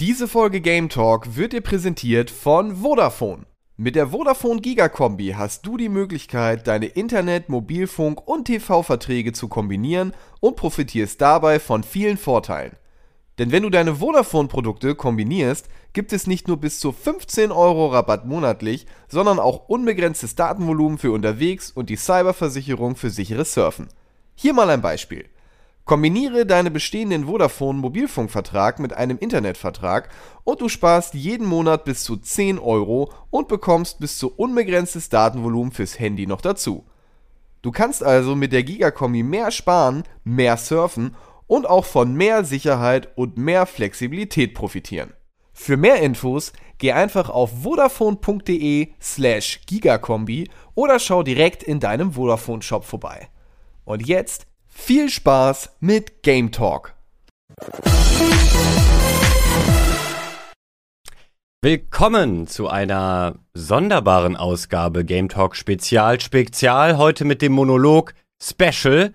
Diese Folge Game Talk wird dir präsentiert von Vodafone. Mit der Vodafone Gigakombi hast du die Möglichkeit, deine Internet-, Mobilfunk- und TV-Verträge zu kombinieren und profitierst dabei von vielen Vorteilen. Denn wenn du deine Vodafone-Produkte kombinierst, gibt es nicht nur bis zu 15 Euro Rabatt monatlich, sondern auch unbegrenztes Datenvolumen für unterwegs und die Cyberversicherung für sicheres Surfen. Hier mal ein Beispiel. Kombiniere deinen bestehenden Vodafone-Mobilfunkvertrag mit einem Internetvertrag und du sparst jeden Monat bis zu 10 Euro und bekommst bis zu unbegrenztes Datenvolumen fürs Handy noch dazu. Du kannst also mit der Gigakombi mehr sparen, mehr surfen und auch von mehr Sicherheit und mehr Flexibilität profitieren. Für mehr Infos geh einfach auf vodafone.de slash gigakombi oder schau direkt in deinem Vodafone Shop vorbei. Und jetzt viel Spaß mit Game Talk. Willkommen zu einer sonderbaren Ausgabe Game Talk Spezial. Spezial heute mit dem Monolog Special.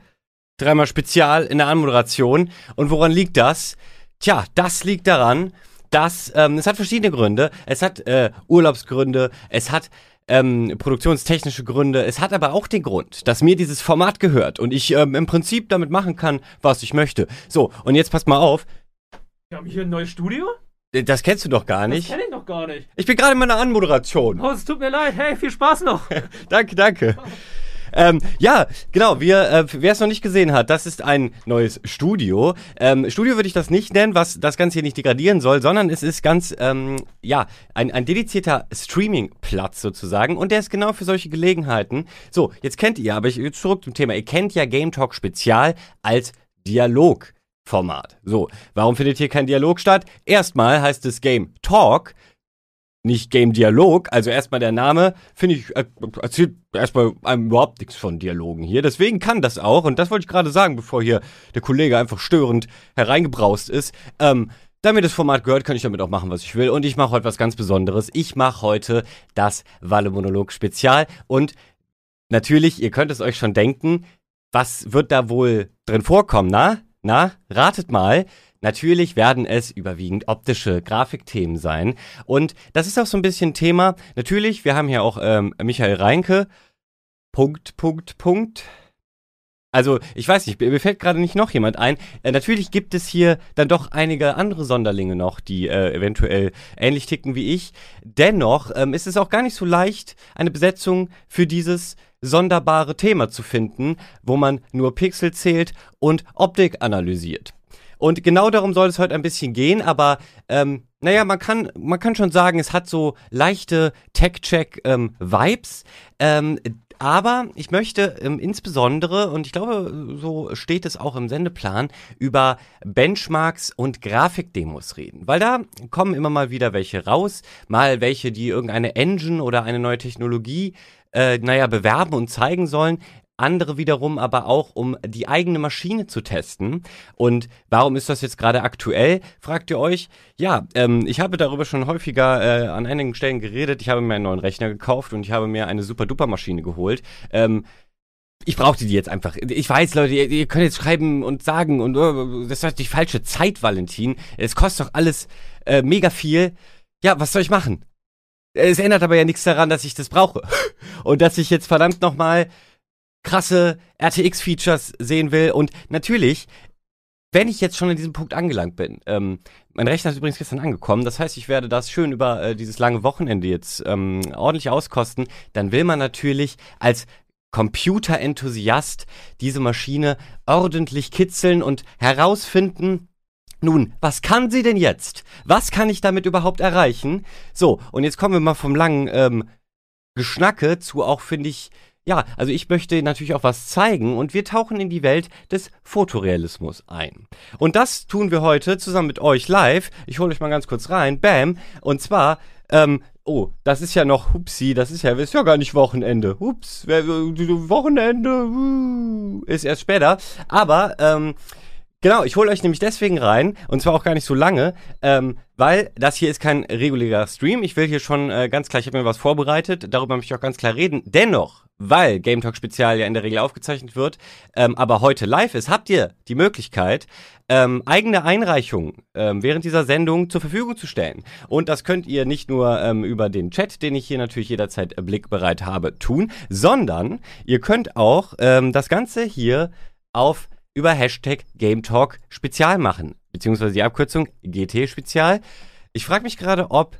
Dreimal Spezial in der Anmoderation. Und woran liegt das? Tja, das liegt daran, dass ähm, es hat verschiedene Gründe. Es hat äh, Urlaubsgründe, es hat ähm, produktionstechnische Gründe. Es hat aber auch den Grund, dass mir dieses Format gehört und ich ähm, im Prinzip damit machen kann, was ich möchte. So, und jetzt passt mal auf. Wir haben hier ein neues Studio? Das kennst du doch gar nicht. Das kenne ich noch gar nicht. Ich bin gerade in meiner Anmoderation. Oh, es tut mir leid. Hey, viel Spaß noch. danke, danke. Ähm, ja, genau, wir, äh, wer es noch nicht gesehen hat, das ist ein neues Studio. Ähm, Studio würde ich das nicht nennen, was das Ganze hier nicht degradieren soll, sondern es ist ganz, ähm, ja, ein, ein dedizierter Streaming-Platz sozusagen und der ist genau für solche Gelegenheiten. So, jetzt kennt ihr, aber ich zurück zum Thema. Ihr kennt ja Game Talk Spezial als Dialog. Format. So, warum findet hier kein Dialog statt? Erstmal heißt es Game Talk, nicht Game Dialog. Also erstmal der Name, finde ich, äh, erzählt erstmal einem überhaupt nichts von Dialogen hier. Deswegen kann das auch, und das wollte ich gerade sagen, bevor hier der Kollege einfach störend hereingebraust ist. Ähm, da mir das Format gehört, kann ich damit auch machen, was ich will. Und ich mache heute was ganz Besonderes. Ich mache heute das Walle Monolog Spezial. Und natürlich, ihr könnt es euch schon denken, was wird da wohl drin vorkommen, na? Na, ratet mal. Natürlich werden es überwiegend optische Grafikthemen sein. Und das ist auch so ein bisschen Thema. Natürlich, wir haben hier auch ähm, Michael Reinke. Punkt, Punkt, Punkt. Also, ich weiß nicht, mir fällt gerade nicht noch jemand ein. Äh, natürlich gibt es hier dann doch einige andere Sonderlinge noch, die äh, eventuell ähnlich ticken wie ich. Dennoch ähm, ist es auch gar nicht so leicht, eine Besetzung für dieses sonderbare Thema zu finden, wo man nur Pixel zählt und Optik analysiert. Und genau darum soll es heute ein bisschen gehen, aber ähm, naja, man kann, man kann schon sagen, es hat so leichte Tech-Check-Vibes. Ähm, aber ich möchte ähm, insbesondere, und ich glaube, so steht es auch im Sendeplan, über Benchmarks und Grafikdemos reden. Weil da kommen immer mal wieder welche raus, mal welche, die irgendeine Engine oder eine neue Technologie äh, naja, bewerben und zeigen sollen. Andere wiederum aber auch, um die eigene Maschine zu testen. Und warum ist das jetzt gerade aktuell, fragt ihr euch? Ja, ähm, ich habe darüber schon häufiger äh, an einigen Stellen geredet. Ich habe mir einen neuen Rechner gekauft und ich habe mir eine super-duper-Maschine geholt. Ähm, ich brauchte die jetzt einfach. Ich weiß, Leute, ihr, ihr könnt jetzt schreiben und sagen und uh, das ist die falsche Zeit, Valentin. Es kostet doch alles äh, mega viel. Ja, was soll ich machen? Es ändert aber ja nichts daran, dass ich das brauche. Und dass ich jetzt verdammt nochmal krasse RTX-Features sehen will. Und natürlich, wenn ich jetzt schon an diesem Punkt angelangt bin, ähm, mein Rechner ist übrigens gestern angekommen, das heißt, ich werde das schön über äh, dieses lange Wochenende jetzt ähm, ordentlich auskosten, dann will man natürlich als Computerenthusiast diese Maschine ordentlich kitzeln und herausfinden, nun, was kann sie denn jetzt? Was kann ich damit überhaupt erreichen? So, und jetzt kommen wir mal vom langen ähm, Geschnacke zu auch, finde ich, ja, also ich möchte natürlich auch was zeigen und wir tauchen in die Welt des Fotorealismus ein. Und das tun wir heute zusammen mit euch live. Ich hole euch mal ganz kurz rein. Bam. Und zwar, ähm, oh, das ist ja noch, hupsi, das ist ja, ist ja gar nicht Wochenende. Hups, Wochenende, uh, ist erst später. Aber, ähm, Genau, ich hole euch nämlich deswegen rein, und zwar auch gar nicht so lange, ähm, weil das hier ist kein regulärer Stream. Ich will hier schon äh, ganz klar, ich habe mir was vorbereitet, darüber möchte ich auch ganz klar reden. Dennoch, weil Game Talk Spezial ja in der Regel aufgezeichnet wird, ähm, aber heute live ist, habt ihr die Möglichkeit, ähm, eigene Einreichungen ähm, während dieser Sendung zur Verfügung zu stellen. Und das könnt ihr nicht nur ähm, über den Chat, den ich hier natürlich jederzeit äh, blickbereit habe, tun, sondern ihr könnt auch ähm, das Ganze hier auf über Hashtag Game Talk Spezial machen, beziehungsweise die Abkürzung GT Spezial. Ich frage mich gerade, ob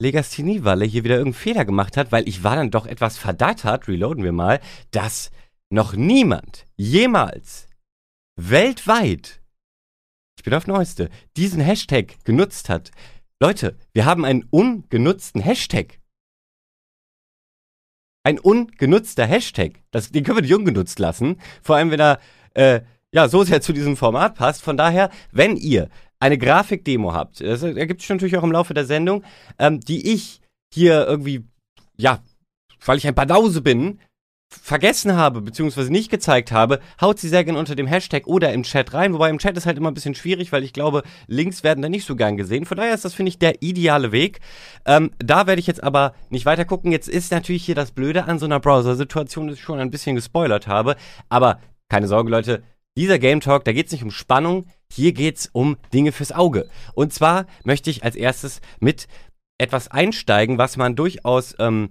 Legastini-Walle hier wieder irgendeinen Fehler gemacht hat, weil ich war dann doch etwas verdattert, reloaden wir mal, dass noch niemand jemals weltweit, ich bin auf Neueste, diesen Hashtag genutzt hat. Leute, wir haben einen ungenutzten Hashtag. Ein ungenutzter Hashtag. Das, den können wir nicht ungenutzt lassen. Vor allem, wenn er äh, ja so sehr zu diesem Format passt. Von daher, wenn ihr eine Grafikdemo habt, das ergibt sich natürlich auch im Laufe der Sendung, ähm, die ich hier irgendwie, ja, weil ich ein Banause bin, vergessen habe, beziehungsweise nicht gezeigt habe, haut sie sehr gerne unter dem Hashtag oder im Chat rein. Wobei im Chat ist halt immer ein bisschen schwierig, weil ich glaube, Links werden da nicht so gern gesehen. Von daher ist das, finde ich, der ideale Weg. Ähm, da werde ich jetzt aber nicht weiter gucken. Jetzt ist natürlich hier das Blöde an so einer Browser-Situation, dass ich schon ein bisschen gespoilert habe. Aber keine Sorge, Leute. Dieser Game Talk, da geht es nicht um Spannung, hier geht es um Dinge fürs Auge. Und zwar möchte ich als erstes mit etwas einsteigen, was man durchaus, ähm,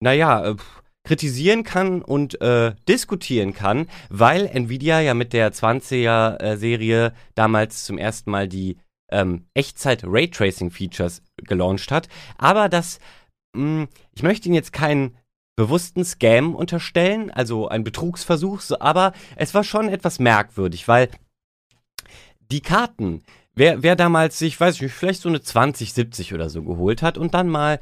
naja, äh, kritisieren kann und äh, diskutieren kann, weil Nvidia ja mit der 20er-Serie damals zum ersten Mal die ähm, Echtzeit-Raytracing-Features gelauncht hat. Aber das, mh, ich möchte Ihnen jetzt keinen bewussten Scam unterstellen, also ein Betrugsversuch, aber es war schon etwas merkwürdig, weil die Karten, wer, wer damals sich, weiß ich nicht, vielleicht so eine 2070 oder so geholt hat und dann mal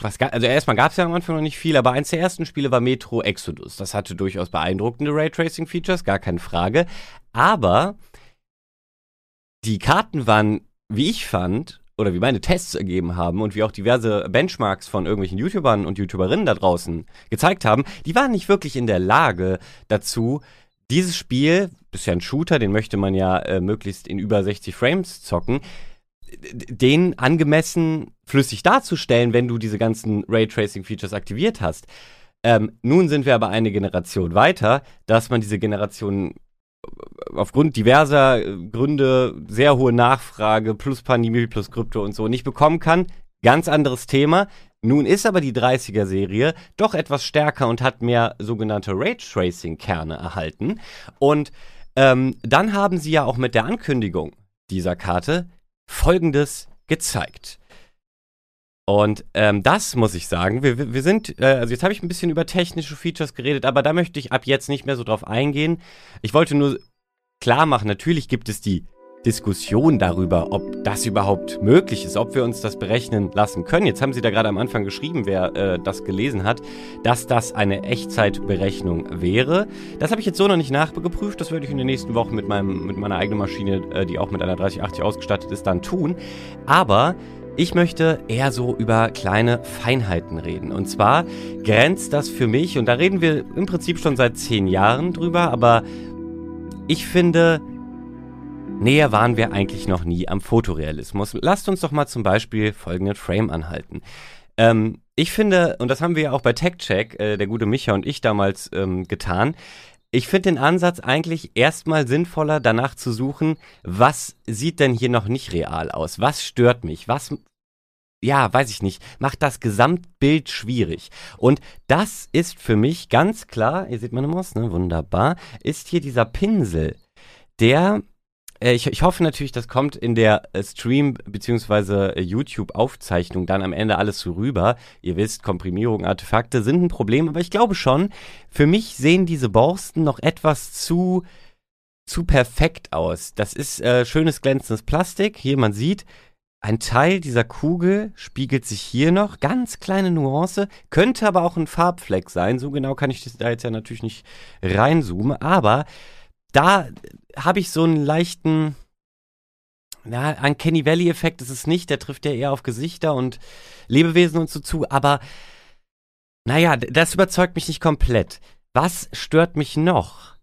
was, also erstmal gab es ja am Anfang noch nicht viel, aber eins der ersten Spiele war Metro Exodus. Das hatte durchaus beeindruckende Raytracing-Features, gar keine Frage. Aber die Karten waren, wie ich fand, oder wie meine Tests ergeben haben und wie auch diverse Benchmarks von irgendwelchen YouTubern und YouTuberinnen da draußen gezeigt haben, die waren nicht wirklich in der Lage dazu, dieses Spiel, ja ein Shooter, den möchte man ja äh, möglichst in über 60 Frames zocken, den angemessen flüssig darzustellen, wenn du diese ganzen Raytracing-Features aktiviert hast. Ähm, nun sind wir aber eine Generation weiter, dass man diese Generation aufgrund diverser äh, Gründe, sehr hohe Nachfrage, plus Pandemie, plus Krypto und so nicht bekommen kann. Ganz anderes Thema. Nun ist aber die 30er-Serie doch etwas stärker und hat mehr sogenannte Raytracing-Kerne erhalten. Und ähm, dann haben sie ja auch mit der Ankündigung dieser Karte Folgendes gezeigt. Und ähm, das muss ich sagen, wir, wir sind, äh, also jetzt habe ich ein bisschen über technische Features geredet, aber da möchte ich ab jetzt nicht mehr so drauf eingehen. Ich wollte nur klar machen, natürlich gibt es die Diskussion darüber, ob das überhaupt möglich ist, ob wir uns das berechnen lassen können. Jetzt haben Sie da gerade am Anfang geschrieben, wer äh, das gelesen hat, dass das eine Echtzeitberechnung wäre. Das habe ich jetzt so noch nicht nachgeprüft. Das werde ich in den nächsten Wochen mit, meinem, mit meiner eigenen Maschine, äh, die auch mit einer 3080 ausgestattet ist, dann tun. Aber ich möchte eher so über kleine Feinheiten reden. Und zwar grenzt das für mich, und da reden wir im Prinzip schon seit zehn Jahren drüber, aber ich finde, Näher waren wir eigentlich noch nie am Fotorealismus. Lasst uns doch mal zum Beispiel folgenden Frame anhalten. Ähm, ich finde, und das haben wir ja auch bei TechCheck, äh, der gute Micha und ich damals ähm, getan, ich finde den Ansatz eigentlich erstmal sinnvoller, danach zu suchen, was sieht denn hier noch nicht real aus? Was stört mich? Was, ja, weiß ich nicht, macht das Gesamtbild schwierig? Und das ist für mich ganz klar, ihr seht meine Maus, ne, wunderbar, ist hier dieser Pinsel, der ich, ich hoffe natürlich, das kommt in der äh, Stream- bzw. Äh, YouTube-Aufzeichnung dann am Ende alles so rüber. Ihr wisst, Komprimierung, Artefakte sind ein Problem, aber ich glaube schon, für mich sehen diese Borsten noch etwas zu, zu perfekt aus. Das ist äh, schönes glänzendes Plastik. Hier, man sieht, ein Teil dieser Kugel spiegelt sich hier noch, ganz kleine Nuance, könnte aber auch ein Farbfleck sein. So genau kann ich das da jetzt ja natürlich nicht reinzoomen, aber da habe ich so einen leichten, ja, ein Kenny Valley-Effekt ist es nicht, der trifft ja eher auf Gesichter und Lebewesen und so zu, aber naja, das überzeugt mich nicht komplett. Was stört mich noch?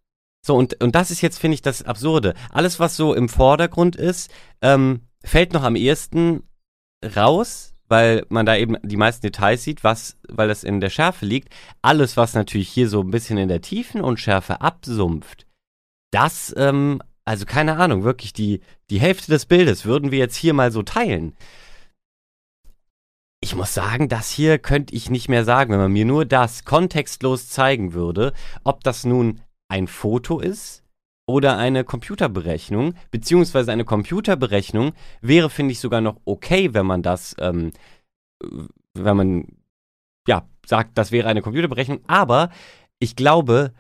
So, und, und das ist jetzt, finde ich, das Absurde. Alles, was so im Vordergrund ist, ähm, fällt noch am ehesten raus, weil man da eben die meisten Details sieht, was, weil das in der Schärfe liegt. Alles, was natürlich hier so ein bisschen in der Tiefen und Schärfe absumpft, das, ähm, also keine Ahnung, wirklich die, die Hälfte des Bildes würden wir jetzt hier mal so teilen. Ich muss sagen, das hier könnte ich nicht mehr sagen, wenn man mir nur das kontextlos zeigen würde, ob das nun ein Foto ist oder eine Computerberechnung, beziehungsweise eine Computerberechnung wäre, finde ich, sogar noch okay, wenn man das, ähm, wenn man, ja, sagt, das wäre eine Computerberechnung, aber ich glaube,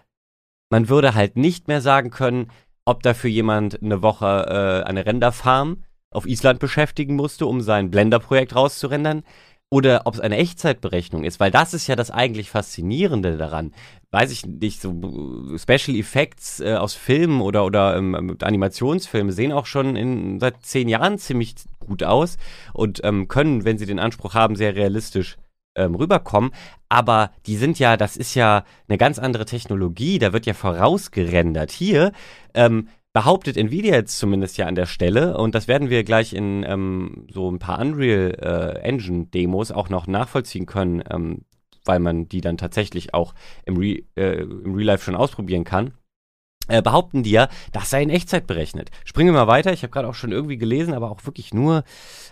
man würde halt nicht mehr sagen können, ob dafür jemand eine Woche äh, eine Renderfarm auf Island beschäftigen musste, um sein Blender-Projekt rauszurendern, oder ob es eine Echtzeitberechnung ist, weil das ist ja das eigentlich Faszinierende daran. Weiß ich nicht, so äh, Special Effects äh, aus Filmen oder, oder ähm, Animationsfilme sehen auch schon in, seit zehn Jahren ziemlich gut aus und ähm, können, wenn sie den Anspruch haben, sehr realistisch ähm, rüberkommen. Aber die sind ja, das ist ja eine ganz andere Technologie, da wird ja vorausgerendert. Hier ähm, behauptet Nvidia jetzt zumindest ja an der Stelle, und das werden wir gleich in ähm, so ein paar Unreal äh, Engine Demos auch noch nachvollziehen können, ähm, weil man die dann tatsächlich auch im, Re äh, im Real Life schon ausprobieren kann. Äh, behaupten die ja, das sei in Echtzeit berechnet. Springen wir mal weiter. Ich habe gerade auch schon irgendwie gelesen, aber auch wirklich nur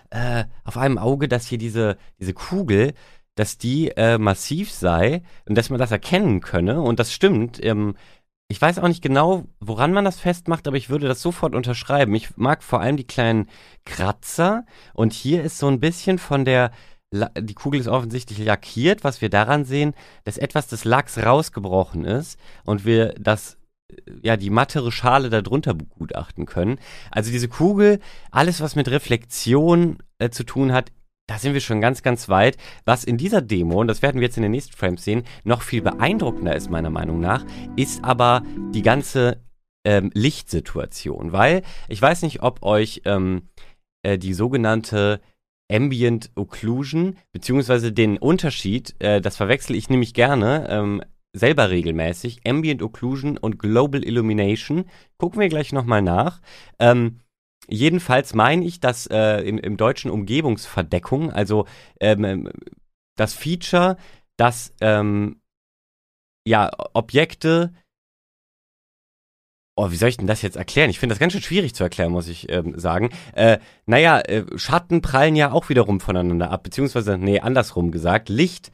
äh, auf einem Auge, dass hier diese, diese Kugel, dass die äh, massiv sei und dass man das erkennen könne. Und das stimmt. Ähm, ich weiß auch nicht genau, woran man das festmacht, aber ich würde das sofort unterschreiben. Ich mag vor allem die kleinen Kratzer und hier ist so ein bisschen von der, die Kugel ist offensichtlich lackiert, was wir daran sehen, dass etwas des Lachs rausgebrochen ist und wir das ja, die mattere Schale darunter begutachten können. Also diese Kugel, alles was mit Reflexion äh, zu tun hat, da sind wir schon ganz, ganz weit. Was in dieser Demo, und das werden wir jetzt in den nächsten Frames sehen, noch viel beeindruckender ist, meiner Meinung nach, ist aber die ganze ähm, Lichtsituation. Weil ich weiß nicht, ob euch ähm, äh, die sogenannte Ambient Occlusion, beziehungsweise den Unterschied, äh, das verwechsel ich nämlich gerne, ähm, selber regelmäßig, Ambient Occlusion und Global Illumination. Gucken wir gleich nochmal nach. Ähm, Jedenfalls meine ich, dass äh, im, im, Deutschen Umgebungsverdeckung, also ähm, ähm, das Feature, dass ähm, ja Objekte Oh, wie soll ich denn das jetzt erklären? Ich finde das ganz schön schwierig zu erklären, muss ich ähm, sagen. Äh, naja, äh, Schatten prallen ja auch wiederum voneinander ab, beziehungsweise, nee, andersrum gesagt, Licht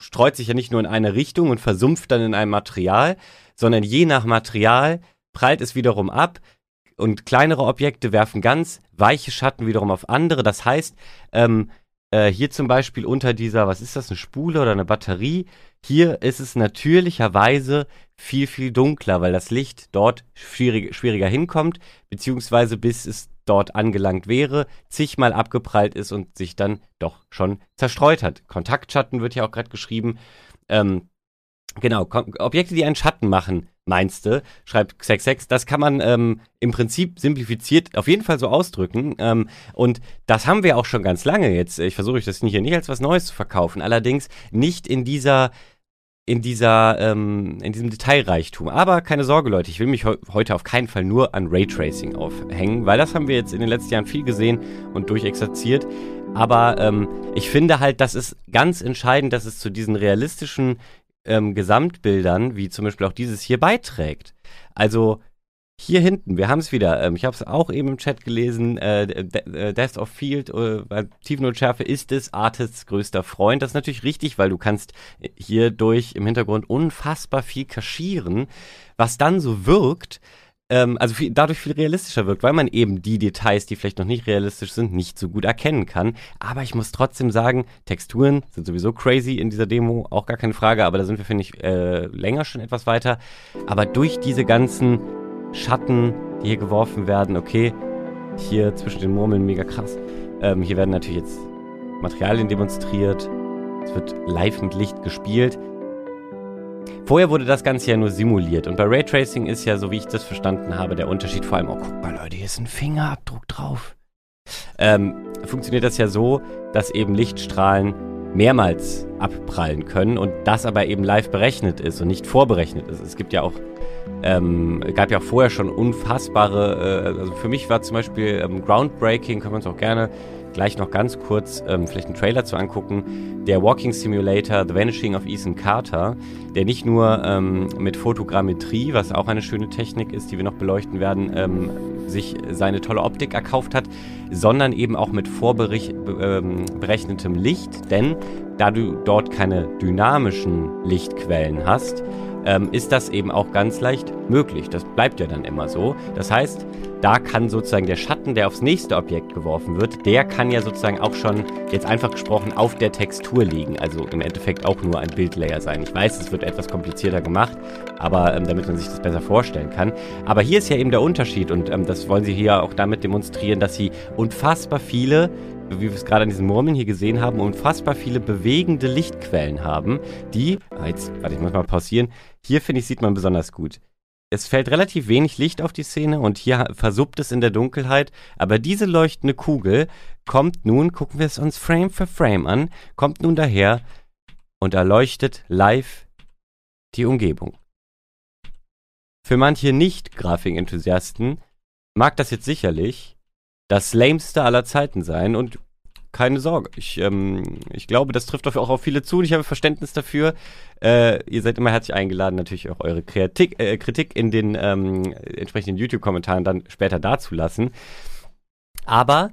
streut sich ja nicht nur in eine Richtung und versumpft dann in einem Material, sondern je nach Material prallt es wiederum ab und kleinere Objekte werfen ganz weiche Schatten wiederum auf andere. Das heißt, ähm, äh, hier zum Beispiel unter dieser, was ist das, eine Spule oder eine Batterie, hier ist es natürlicherweise viel, viel dunkler, weil das Licht dort schwierig, schwieriger hinkommt, beziehungsweise bis es dort angelangt wäre, zigmal abgeprallt ist und sich dann doch schon zerstreut hat. Kontaktschatten wird ja auch gerade geschrieben. Ähm, genau, Objekte, die einen Schatten machen, meinst du, schreibt Xex6, das kann man ähm, im Prinzip simplifiziert auf jeden Fall so ausdrücken. Ähm, und das haben wir auch schon ganz lange jetzt. Ich versuche euch das hier nicht als was Neues zu verkaufen, allerdings nicht in dieser in dieser ähm, in diesem Detailreichtum. Aber keine Sorge, Leute, ich will mich he heute auf keinen Fall nur an Raytracing aufhängen, weil das haben wir jetzt in den letzten Jahren viel gesehen und durchexerziert. Aber ähm, ich finde halt, das ist ganz entscheidend, dass es zu diesen realistischen ähm, Gesamtbildern, wie zum Beispiel auch dieses hier, beiträgt. Also hier hinten, wir haben es wieder, ähm, ich habe es auch eben im Chat gelesen, äh, äh Death of Field, äh, bei Tiefenotschärfe ist es Artists größter Freund. Das ist natürlich richtig, weil du kannst hierdurch im Hintergrund unfassbar viel kaschieren, was dann so wirkt, ähm, also viel, dadurch viel realistischer wirkt, weil man eben die Details, die vielleicht noch nicht realistisch sind, nicht so gut erkennen kann. Aber ich muss trotzdem sagen, Texturen sind sowieso crazy in dieser Demo, auch gar keine Frage, aber da sind wir, finde ich, äh, länger schon etwas weiter. Aber durch diese ganzen Schatten, die hier geworfen werden, okay, hier zwischen den Murmeln mega krass. Ähm, hier werden natürlich jetzt Materialien demonstriert. Es wird live mit Licht gespielt. Vorher wurde das Ganze ja nur simuliert und bei Raytracing ist ja, so wie ich das verstanden habe, der Unterschied vor allem, oh guck mal Leute, hier ist ein Fingerabdruck drauf. Ähm, funktioniert das ja so, dass eben Lichtstrahlen mehrmals abprallen können und das aber eben live berechnet ist und nicht vorberechnet ist. Es gibt ja auch ähm, gab ja vorher schon unfassbare, äh, also für mich war zum Beispiel ähm, Groundbreaking, können wir uns auch gerne gleich noch ganz kurz ähm, vielleicht einen Trailer zu angucken. Der Walking Simulator The Vanishing of Ethan Carter, der nicht nur ähm, mit Fotogrammetrie, was auch eine schöne Technik ist, die wir noch beleuchten werden, ähm, sich seine tolle Optik erkauft hat, sondern eben auch mit vorberechnetem ähm, Licht, denn da du dort keine dynamischen Lichtquellen hast, ähm, ist das eben auch ganz leicht möglich. Das bleibt ja dann immer so. Das heißt, da kann sozusagen der Schatten, der aufs nächste Objekt geworfen wird, der kann ja sozusagen auch schon, jetzt einfach gesprochen, auf der Textur liegen. Also im Endeffekt auch nur ein Bildlayer sein. Ich weiß, es wird etwas komplizierter gemacht, aber ähm, damit man sich das besser vorstellen kann. Aber hier ist ja eben der Unterschied und ähm, das wollen sie hier auch damit demonstrieren, dass sie unfassbar viele wie wir es gerade an diesen Murmeln hier gesehen haben, unfassbar viele bewegende Lichtquellen haben, die, ah, jetzt, warte, ich muss mal pausieren, hier finde ich, sieht man besonders gut. Es fällt relativ wenig Licht auf die Szene und hier versuppt es in der Dunkelheit, aber diese leuchtende Kugel kommt nun, gucken wir es uns Frame für Frame an, kommt nun daher und erleuchtet live die Umgebung. Für manche Nicht-Grafik-Enthusiasten mag das jetzt sicherlich das lameste aller Zeiten sein und keine Sorge. Ich, ähm, ich glaube, das trifft auch auf viele zu und ich habe Verständnis dafür. Äh, ihr seid immer herzlich eingeladen, natürlich auch eure Kritik, äh, Kritik in den ähm, entsprechenden YouTube-Kommentaren dann später dazulassen. Aber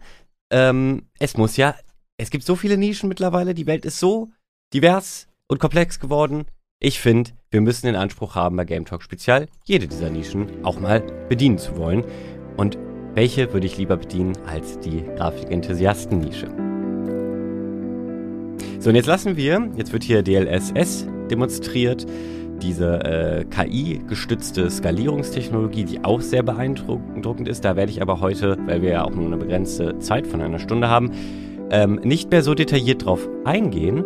ähm, es muss ja, es gibt so viele Nischen mittlerweile, die Welt ist so divers und komplex geworden. Ich finde, wir müssen den Anspruch haben, bei Game Talk Spezial jede dieser Nischen auch mal bedienen zu wollen. Und welche würde ich lieber bedienen als die Grafik-Enthusiasten-Nische? So, und jetzt lassen wir, jetzt wird hier DLSS demonstriert, diese äh, KI-gestützte Skalierungstechnologie, die auch sehr beeindruckend ist. Da werde ich aber heute, weil wir ja auch nur eine begrenzte Zeit von einer Stunde haben, ähm, nicht mehr so detailliert drauf eingehen.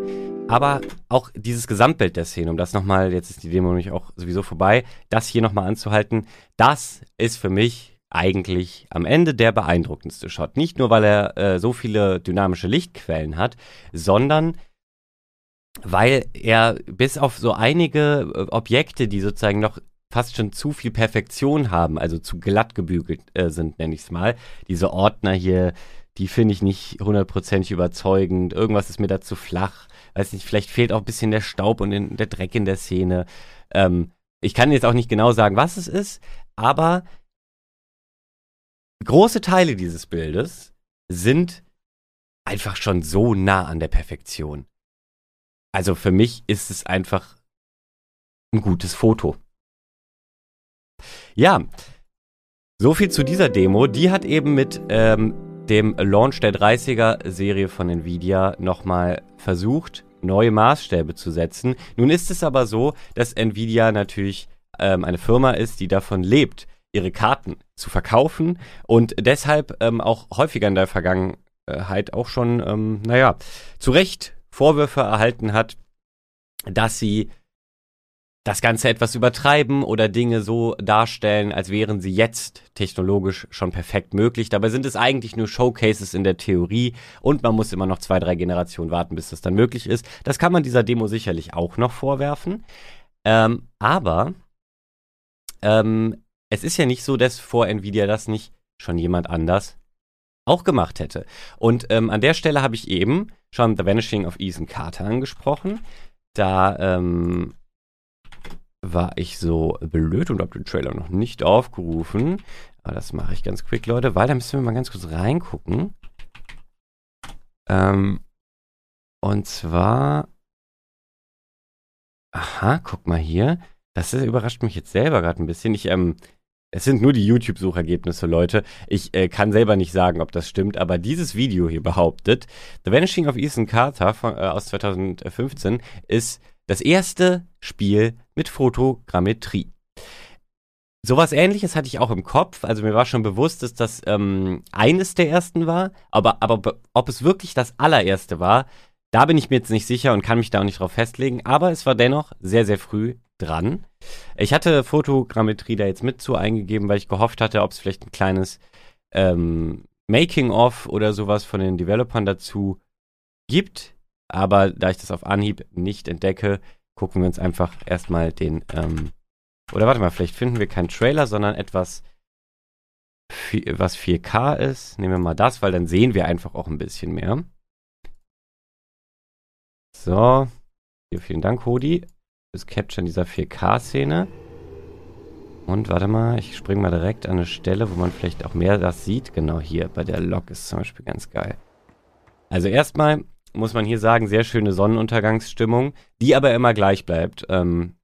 Aber auch dieses Gesamtbild der Szene, um das nochmal, jetzt ist die Demo nämlich auch sowieso vorbei, das hier nochmal anzuhalten, das ist für mich eigentlich am Ende der beeindruckendste Shot. Nicht nur, weil er äh, so viele dynamische Lichtquellen hat, sondern weil er bis auf so einige äh, Objekte, die sozusagen noch fast schon zu viel Perfektion haben, also zu glatt gebügelt äh, sind, nenne ich es mal. Diese Ordner hier, die finde ich nicht hundertprozentig überzeugend. Irgendwas ist mir da zu flach. Weiß nicht, vielleicht fehlt auch ein bisschen der Staub und der Dreck in der Szene. Ähm, ich kann jetzt auch nicht genau sagen, was es ist, aber große Teile dieses Bildes sind einfach schon so nah an der Perfektion. Also für mich ist es einfach ein gutes Foto. Ja, so viel zu dieser Demo. Die hat eben mit ähm, dem Launch der 30er Serie von Nvidia nochmal versucht, neue Maßstäbe zu setzen. Nun ist es aber so, dass Nvidia natürlich ähm, eine Firma ist, die davon lebt, ihre Karten zu verkaufen und deshalb ähm, auch häufiger in der Vergangenheit auch schon, ähm, naja, zu Recht Vorwürfe erhalten hat, dass sie das Ganze etwas übertreiben oder Dinge so darstellen, als wären sie jetzt technologisch schon perfekt möglich. Dabei sind es eigentlich nur Showcases in der Theorie und man muss immer noch zwei, drei Generationen warten, bis das dann möglich ist. Das kann man dieser Demo sicherlich auch noch vorwerfen. Ähm, aber ähm, es ist ja nicht so, dass vor Nvidia das nicht schon jemand anders auch gemacht hätte. Und ähm, an der Stelle habe ich eben schon The Vanishing of Ethan Carter angesprochen. Da ähm, war ich so blöd und habe den Trailer noch nicht aufgerufen. Aber das mache ich ganz quick, Leute, weil da müssen wir mal ganz kurz reingucken. Ähm, und zwar. Aha, guck mal hier. Das überrascht mich jetzt selber gerade ein bisschen. Ich ähm, es sind nur die YouTube-Suchergebnisse, Leute. Ich äh, kann selber nicht sagen, ob das stimmt, aber dieses Video hier behauptet, The Vanishing of Ethan Carter von, äh, aus 2015 ist das erste Spiel mit Fotogrammetrie. Sowas ähnliches hatte ich auch im Kopf. Also mir war schon bewusst, dass das ähm, eines der ersten war. Aber, aber ob es wirklich das allererste war, da bin ich mir jetzt nicht sicher und kann mich da auch nicht drauf festlegen. Aber es war dennoch sehr, sehr früh dran. Ich hatte Fotogrammetrie da jetzt mit zu eingegeben, weil ich gehofft hatte, ob es vielleicht ein kleines ähm, Making-of oder sowas von den Developern dazu gibt. Aber da ich das auf Anhieb nicht entdecke, gucken wir uns einfach erstmal den, ähm, Oder warte mal, vielleicht finden wir keinen Trailer, sondern etwas, was 4K ist. Nehmen wir mal das, weil dann sehen wir einfach auch ein bisschen mehr. So. Vielen Dank, Hodi, fürs Capturen dieser 4K-Szene. Und warte mal, ich springe mal direkt an eine Stelle, wo man vielleicht auch mehr das sieht. Genau hier, bei der Lok ist zum Beispiel ganz geil. Also erstmal muss man hier sagen, sehr schöne Sonnenuntergangsstimmung, die aber immer gleich bleibt. Ähm,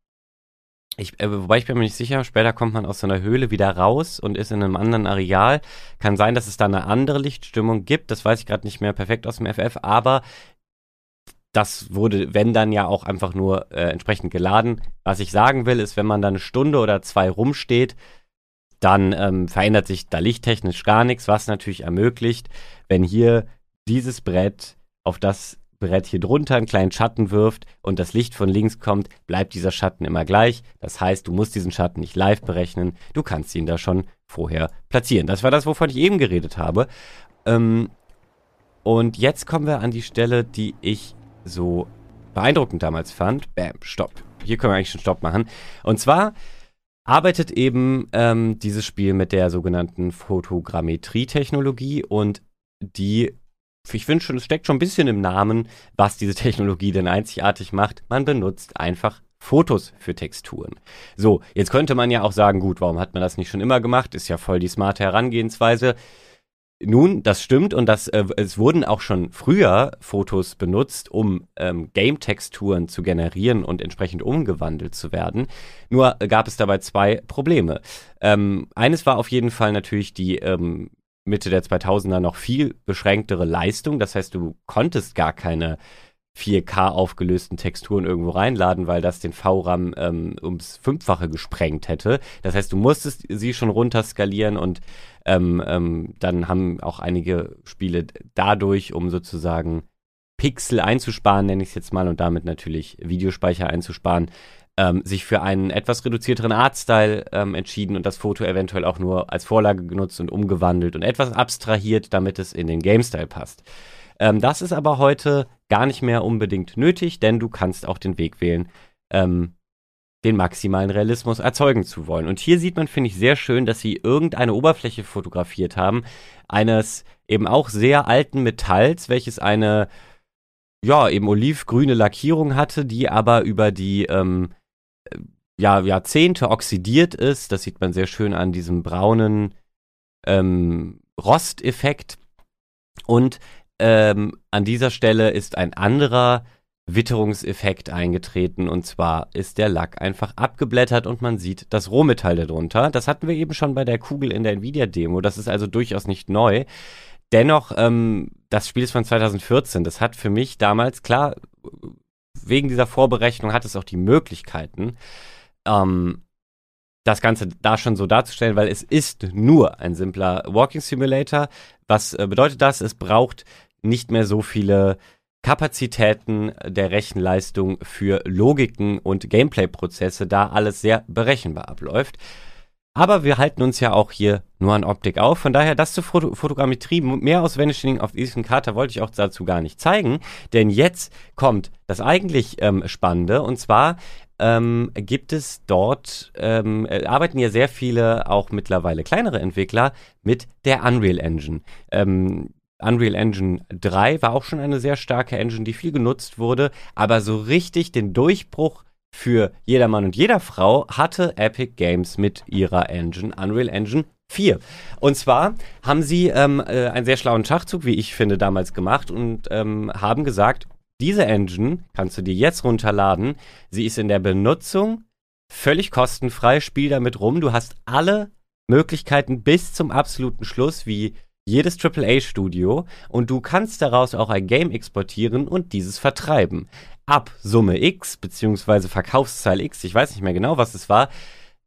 ich, äh, wobei ich bin mir nicht sicher, später kommt man aus so einer Höhle wieder raus und ist in einem anderen Areal. Kann sein, dass es da eine andere Lichtstimmung gibt, das weiß ich gerade nicht mehr perfekt aus dem FF, aber das wurde, wenn dann ja auch einfach nur äh, entsprechend geladen. Was ich sagen will, ist, wenn man da eine Stunde oder zwei rumsteht, dann ähm, verändert sich da lichttechnisch gar nichts, was natürlich ermöglicht, wenn hier dieses Brett auf das Brett hier drunter einen kleinen Schatten wirft und das Licht von links kommt, bleibt dieser Schatten immer gleich. Das heißt, du musst diesen Schatten nicht live berechnen, du kannst ihn da schon vorher platzieren. Das war das, wovon ich eben geredet habe. Ähm, und jetzt kommen wir an die Stelle, die ich so beeindruckend damals fand. Bam, stopp. Hier können wir eigentlich schon Stopp machen. Und zwar arbeitet eben ähm, dieses Spiel mit der sogenannten Fotogrammetrie-Technologie und die, ich finde schon, es steckt schon ein bisschen im Namen, was diese Technologie denn einzigartig macht. Man benutzt einfach Fotos für Texturen. So, jetzt könnte man ja auch sagen, gut, warum hat man das nicht schon immer gemacht? Ist ja voll die smarte Herangehensweise. Nun, das stimmt und das, äh, es wurden auch schon früher Fotos benutzt, um ähm, Game-Texturen zu generieren und entsprechend umgewandelt zu werden. Nur gab es dabei zwei Probleme. Ähm, eines war auf jeden Fall natürlich die ähm, Mitte der 2000er noch viel beschränktere Leistung. Das heißt, du konntest gar keine 4K aufgelösten Texturen irgendwo reinladen, weil das den VRAM ähm, ums Fünffache gesprengt hätte. Das heißt, du musstest sie schon runterskalieren und ähm, ähm, dann haben auch einige Spiele dadurch, um sozusagen Pixel einzusparen, nenne ich es jetzt mal, und damit natürlich Videospeicher einzusparen, ähm, sich für einen etwas reduzierteren Artstyle ähm, entschieden und das Foto eventuell auch nur als Vorlage genutzt und umgewandelt und etwas abstrahiert, damit es in den Game-Style passt. Ähm, das ist aber heute gar nicht mehr unbedingt nötig, denn du kannst auch den Weg wählen, ähm, den maximalen Realismus erzeugen zu wollen. Und hier sieht man, finde ich, sehr schön, dass sie irgendeine Oberfläche fotografiert haben, eines eben auch sehr alten Metalls, welches eine, ja, eben olivgrüne Lackierung hatte, die aber über die, ähm, ja, Jahrzehnte oxidiert ist. Das sieht man sehr schön an diesem braunen ähm, Rosteffekt. Und ähm, an dieser Stelle ist ein anderer Witterungseffekt eingetreten und zwar ist der Lack einfach abgeblättert und man sieht das Rohmetall darunter. Das hatten wir eben schon bei der Kugel in der Nvidia-Demo. Das ist also durchaus nicht neu. Dennoch, ähm, das Spiel ist von 2014. Das hat für mich damals, klar, wegen dieser Vorberechnung hat es auch die Möglichkeiten, ähm, das Ganze da schon so darzustellen, weil es ist nur ein simpler Walking Simulator. Was äh, bedeutet das? Es braucht nicht mehr so viele Kapazitäten der Rechenleistung für Logiken und Gameplay-Prozesse, da alles sehr berechenbar abläuft. Aber wir halten uns ja auch hier nur an Optik auf. Von daher, das zur Foto Fotogrammetrie, mehr aus Vanishing of Ethan Carter wollte ich auch dazu gar nicht zeigen. Denn jetzt kommt das eigentlich ähm, Spannende. Und zwar ähm, gibt es dort, ähm, äh, arbeiten ja sehr viele, auch mittlerweile kleinere Entwickler, mit der Unreal Engine. Ähm, Unreal Engine 3 war auch schon eine sehr starke Engine, die viel genutzt wurde, aber so richtig den Durchbruch für jedermann und jeder Frau hatte Epic Games mit ihrer Engine, Unreal Engine 4. Und zwar haben sie ähm, äh, einen sehr schlauen Schachzug, wie ich finde, damals gemacht und ähm, haben gesagt, diese Engine kannst du dir jetzt runterladen. Sie ist in der Benutzung völlig kostenfrei. Spiel damit rum. Du hast alle Möglichkeiten bis zum absoluten Schluss, wie jedes AAA-Studio. Und du kannst daraus auch ein Game exportieren und dieses vertreiben. Ab Summe X, beziehungsweise Verkaufszahl X, ich weiß nicht mehr genau, was es war,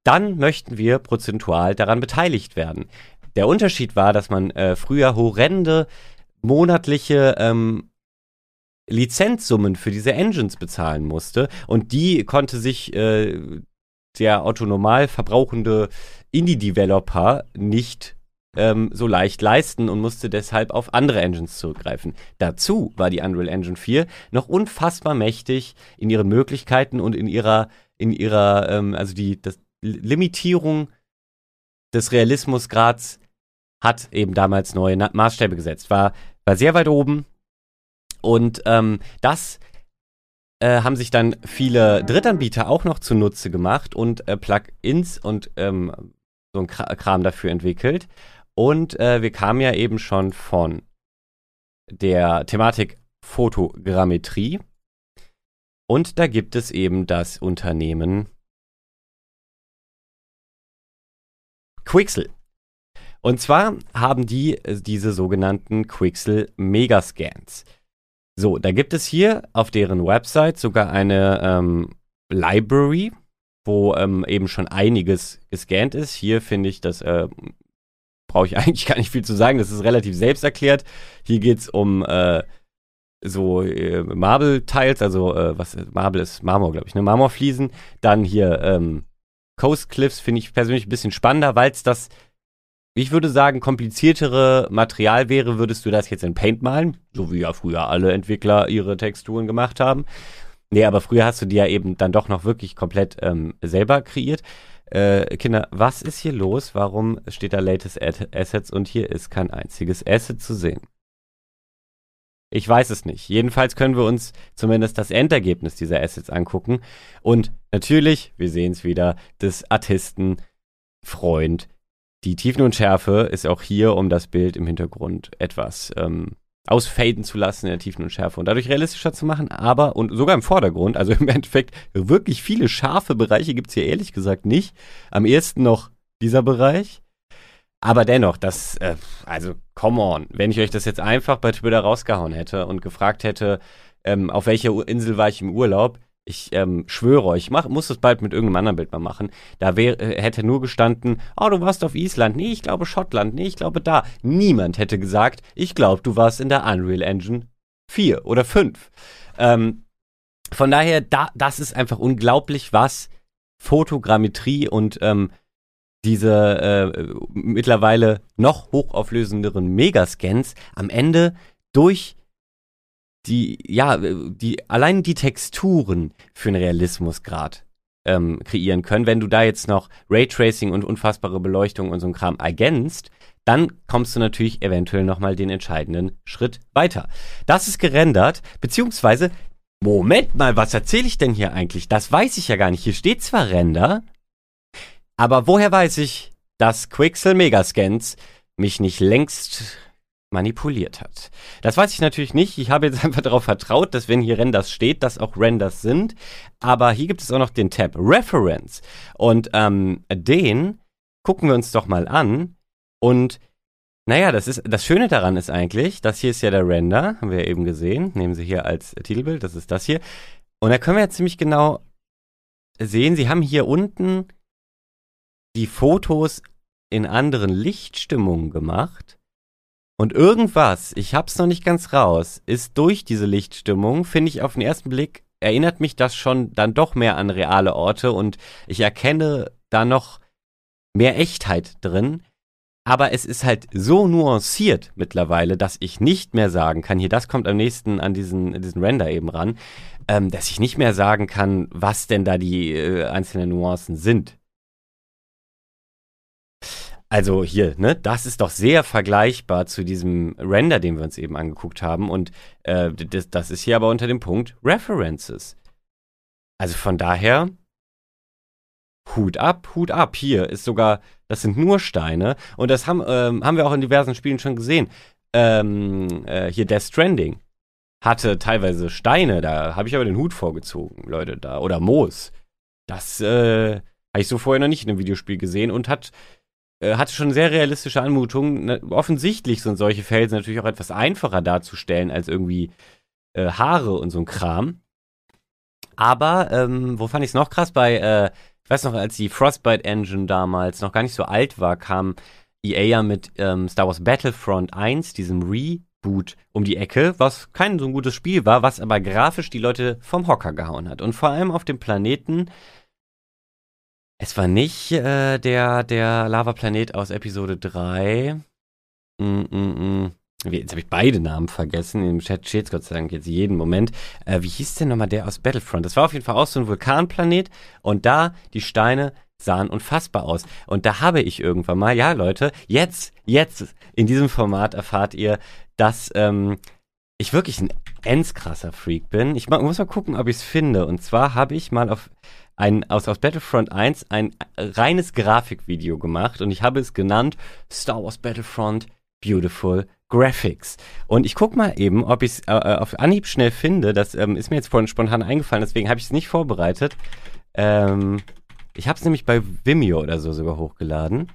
dann möchten wir prozentual daran beteiligt werden. Der Unterschied war, dass man äh, früher horrende monatliche ähm, Lizenzsummen für diese Engines bezahlen musste und die konnte sich äh, der autonomal verbrauchende Indie-Developer nicht ähm, so leicht leisten und musste deshalb auf andere Engines zurückgreifen. Dazu war die Unreal Engine 4 noch unfassbar mächtig in ihren Möglichkeiten und in ihrer in ihrer, ähm, also die, das, Limitierung des Realismusgrads hat eben damals neue Na Maßstäbe gesetzt. War, war sehr weit oben. Und ähm, das äh, haben sich dann viele Drittanbieter auch noch zunutze gemacht und äh, Plugins und ähm, so ein Kram dafür entwickelt. Und äh, wir kamen ja eben schon von der Thematik Fotogrammetrie. Und da gibt es eben das Unternehmen Quixel. Und zwar haben die äh, diese sogenannten Quixel Megascans. So, da gibt es hier auf deren Website sogar eine ähm, Library, wo ähm, eben schon einiges gescannt ist. Hier finde ich, das äh, brauche ich eigentlich gar nicht viel zu sagen. Das ist relativ selbsterklärt. Hier geht es um äh, so äh, Marble-Tiles, also äh, was Marble ist Marmor, glaube ich, ne? Marmorfliesen. Dann hier ähm, Coast Cliffs finde ich persönlich ein bisschen spannender, weil es das, ich würde sagen, kompliziertere Material wäre, würdest du das jetzt in Paint malen, so wie ja früher alle Entwickler ihre Texturen gemacht haben. Nee, aber früher hast du die ja eben dann doch noch wirklich komplett ähm, selber kreiert. Äh, Kinder, was ist hier los? Warum steht da Latest Ad Assets und hier ist kein einziges Asset zu sehen? Ich weiß es nicht. Jedenfalls können wir uns zumindest das Endergebnis dieser Assets angucken. Und natürlich, wir sehen es wieder, des Artisten Freund. Die Tiefenunschärfe ist auch hier, um das Bild im Hintergrund etwas ähm, ausfaden zu lassen in der Tiefenunschärfe und dadurch realistischer zu machen, aber und sogar im Vordergrund, also im Endeffekt wirklich viele scharfe Bereiche gibt es hier ehrlich gesagt nicht. Am ehesten noch dieser Bereich. Aber dennoch, das, äh, also, come on. Wenn ich euch das jetzt einfach bei Twitter rausgehauen hätte und gefragt hätte, ähm, auf welcher Insel war ich im Urlaub, ich ähm, schwöre euch, ich mach, muss das bald mit irgendeinem anderen Bild mal machen. Da wär, äh, hätte nur gestanden, oh, du warst auf Island. Nee, ich glaube Schottland. Nee, ich glaube da. Niemand hätte gesagt, ich glaube, du warst in der Unreal Engine 4 oder 5. Ähm, von daher, da, das ist einfach unglaublich, was Fotogrammetrie und ähm, diese äh, mittlerweile noch hochauflösenderen Megascans am Ende durch die, ja, die, allein die Texturen für einen Realismusgrad ähm, kreieren können. Wenn du da jetzt noch Raytracing und unfassbare Beleuchtung und so ein Kram ergänzt, dann kommst du natürlich eventuell nochmal den entscheidenden Schritt weiter. Das ist gerendert, beziehungsweise, Moment mal, was erzähle ich denn hier eigentlich? Das weiß ich ja gar nicht. Hier steht zwar Render, aber woher weiß ich, dass Quixel Megascans mich nicht längst manipuliert hat? Das weiß ich natürlich nicht. Ich habe jetzt einfach darauf vertraut, dass wenn hier Renders steht, dass auch Renders sind. Aber hier gibt es auch noch den Tab Reference. Und ähm, den gucken wir uns doch mal an. Und naja, das ist das Schöne daran ist eigentlich, das hier ist ja der Render, haben wir ja eben gesehen. Nehmen Sie hier als Titelbild, das ist das hier. Und da können wir jetzt ziemlich genau sehen, Sie haben hier unten die Fotos in anderen Lichtstimmungen gemacht. Und irgendwas, ich hab's noch nicht ganz raus, ist durch diese Lichtstimmung, finde ich auf den ersten Blick, erinnert mich das schon dann doch mehr an reale Orte und ich erkenne da noch mehr Echtheit drin. Aber es ist halt so nuanciert mittlerweile, dass ich nicht mehr sagen kann, hier, das kommt am nächsten an diesen, diesen Render eben ran, ähm, dass ich nicht mehr sagen kann, was denn da die äh, einzelnen Nuancen sind. Also hier, ne, das ist doch sehr vergleichbar zu diesem Render, den wir uns eben angeguckt haben. Und äh, das, das ist hier aber unter dem Punkt References. Also von daher, Hut ab, Hut ab. Hier ist sogar, das sind nur Steine. Und das haben, ähm, haben wir auch in diversen Spielen schon gesehen. Ähm, äh, hier Death Stranding hatte teilweise Steine, da habe ich aber den Hut vorgezogen, Leute, da. Oder Moos. Das äh, habe ich so vorher noch nicht in einem Videospiel gesehen und hat hatte schon sehr realistische Anmutungen. Offensichtlich sind solche Felsen natürlich auch etwas einfacher darzustellen als irgendwie äh, Haare und so ein Kram. Aber, ähm, wo fand ich es noch krass? Bei, äh, ich weiß noch, als die Frostbite Engine damals noch gar nicht so alt war, kam EA ja mit ähm, Star Wars Battlefront 1, diesem Reboot, um die Ecke, was kein so ein gutes Spiel war, was aber grafisch die Leute vom Hocker gehauen hat. Und vor allem auf dem Planeten es war nicht äh, der, der Lava-Planet aus Episode 3. Mm, mm, mm. Jetzt habe ich beide Namen vergessen. Im Chat steht Gott sei Dank jetzt jeden Moment. Äh, wie hieß denn nochmal der aus Battlefront? Das war auf jeden Fall auch so ein Vulkanplanet. Und da, die Steine, sahen unfassbar aus. Und da habe ich irgendwann mal, ja Leute, jetzt, jetzt in diesem Format erfahrt ihr, dass ähm, ich wirklich ein ends Freak bin. Ich muss mal gucken, ob ich es finde. Und zwar habe ich mal auf ein, aus, aus Battlefront 1 ein reines Grafikvideo gemacht und ich habe es genannt Star Wars Battlefront Beautiful Graphics. Und ich gucke mal eben, ob ich es äh, äh, auf Anhieb schnell finde. Das ähm, ist mir jetzt vorhin spontan eingefallen, deswegen habe ich es nicht vorbereitet. Ähm, ich habe es nämlich bei Vimeo oder so sogar hochgeladen.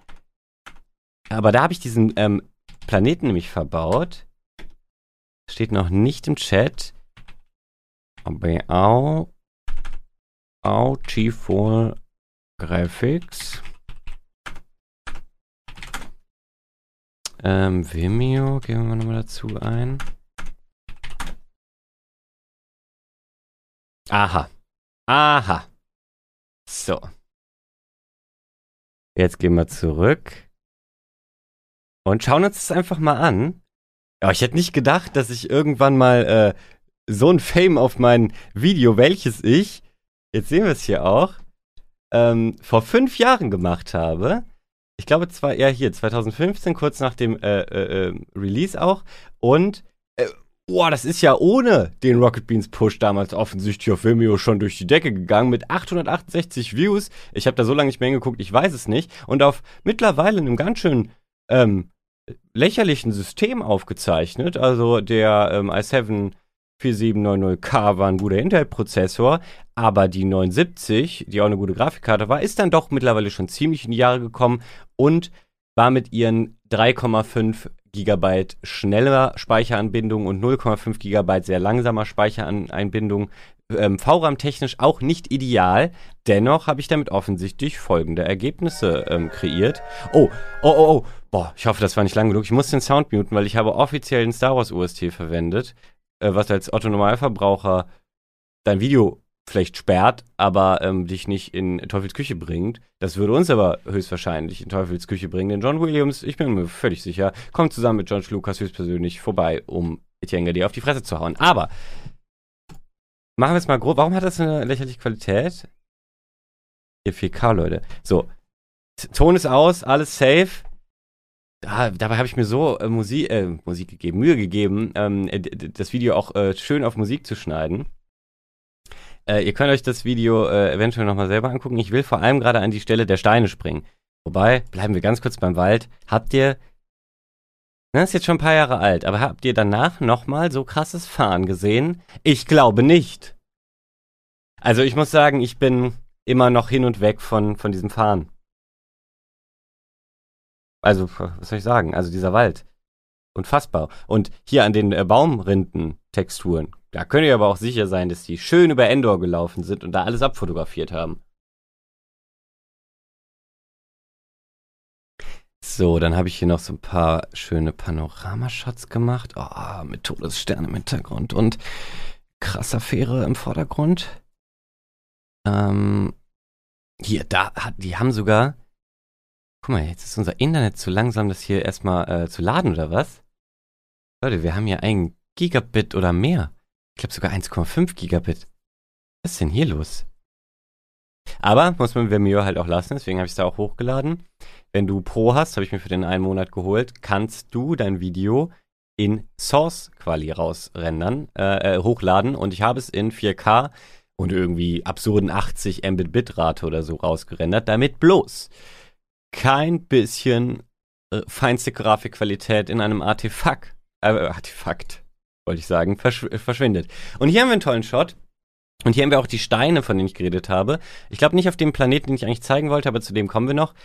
Aber da habe ich diesen ähm, Planeten nämlich verbaut. Steht noch nicht im Chat. Aber auch Autiful Graphics. Ähm, Vimeo, gehen wir nochmal dazu ein. Aha. Aha. So. Jetzt gehen wir zurück. Und schauen uns das einfach mal an. Aber ich hätte nicht gedacht, dass ich irgendwann mal äh, so ein Fame auf mein Video, welches ich jetzt sehen wir es hier auch, ähm, vor fünf Jahren gemacht habe. Ich glaube, zwar eher hier, 2015, kurz nach dem äh, äh, äh, Release auch. Und, äh, boah, das ist ja ohne den Rocket Beans Push damals offensichtlich auf Vimeo schon durch die Decke gegangen mit 868 Views. Ich habe da so lange nicht mehr hingeguckt, ich weiß es nicht. Und auf mittlerweile einem ganz schön ähm, lächerlichen System aufgezeichnet. Also der ähm, i7 4790K war ein guter Intel-Prozessor, aber die 970, die auch eine gute Grafikkarte war, ist dann doch mittlerweile schon ziemlich in die Jahre gekommen und war mit ihren 3,5 GB schneller Speicheranbindung und 0,5 GB sehr langsamer Speichereinbindung ähm, VRAM-technisch auch nicht ideal. Dennoch habe ich damit offensichtlich folgende Ergebnisse ähm, kreiert. Oh, oh, oh, oh. Boah, ich hoffe, das war nicht lang genug. Ich muss den Sound muten, weil ich habe offiziell einen Star Wars UST verwendet äh, was als Otto Normalverbraucher dein Video vielleicht sperrt, aber ähm, dich nicht in Teufels Küche bringt. Das würde uns aber höchstwahrscheinlich in Teufels Küche bringen, denn John Williams, ich bin mir völlig sicher, kommt zusammen mit George Lucas höchstpersönlich vorbei, um Etienne dir auf die Fresse zu hauen. Aber machen wir es mal grob. Warum hat das eine lächerliche Qualität? Hier 4K, Leute. So, Ton ist aus, alles safe da, dabei habe ich mir so äh, Musik, äh, Musik gegeben, Mühe gegeben, ähm, das Video auch äh, schön auf Musik zu schneiden. Äh, ihr könnt euch das Video äh, eventuell nochmal selber angucken. Ich will vor allem gerade an die Stelle der Steine springen. Wobei, bleiben wir ganz kurz beim Wald. Habt ihr, das ist jetzt schon ein paar Jahre alt, aber habt ihr danach nochmal so krasses Fahren gesehen? Ich glaube nicht. Also ich muss sagen, ich bin immer noch hin und weg von, von diesem Fahren. Also, was soll ich sagen? Also dieser Wald. Unfassbar. Und hier an den äh, Baumrinden-Texturen, da könnt ihr aber auch sicher sein, dass die schön über Endor gelaufen sind und da alles abfotografiert haben. So, dann habe ich hier noch so ein paar schöne Panoramashots gemacht. Oh, mit Todesstern im Hintergrund und krasser Fähre im Vordergrund. Ähm, hier, da, die haben sogar Guck mal, jetzt ist unser Internet zu langsam, das hier erstmal äh, zu laden, oder was? Leute, wir haben hier ein Gigabit oder mehr. Ich glaube sogar 1,5 Gigabit. Was ist denn hier los? Aber muss man Vimeo halt auch lassen, deswegen habe ich es da auch hochgeladen. Wenn du Pro hast, habe ich mir für den einen Monat geholt, kannst du dein Video in Source Quali rausrendern, äh, äh, hochladen und ich habe es in 4K und irgendwie absurden 80 Mbit Bitrate oder so rausgerendert, damit bloß kein bisschen äh, feinste Grafikqualität in einem Artefakt, äh, Artefakt, wollte ich sagen, verschw verschwindet. Und hier haben wir einen tollen Shot. Und hier haben wir auch die Steine, von denen ich geredet habe. Ich glaube nicht auf dem Planeten, den ich eigentlich zeigen wollte, aber zu dem kommen wir noch.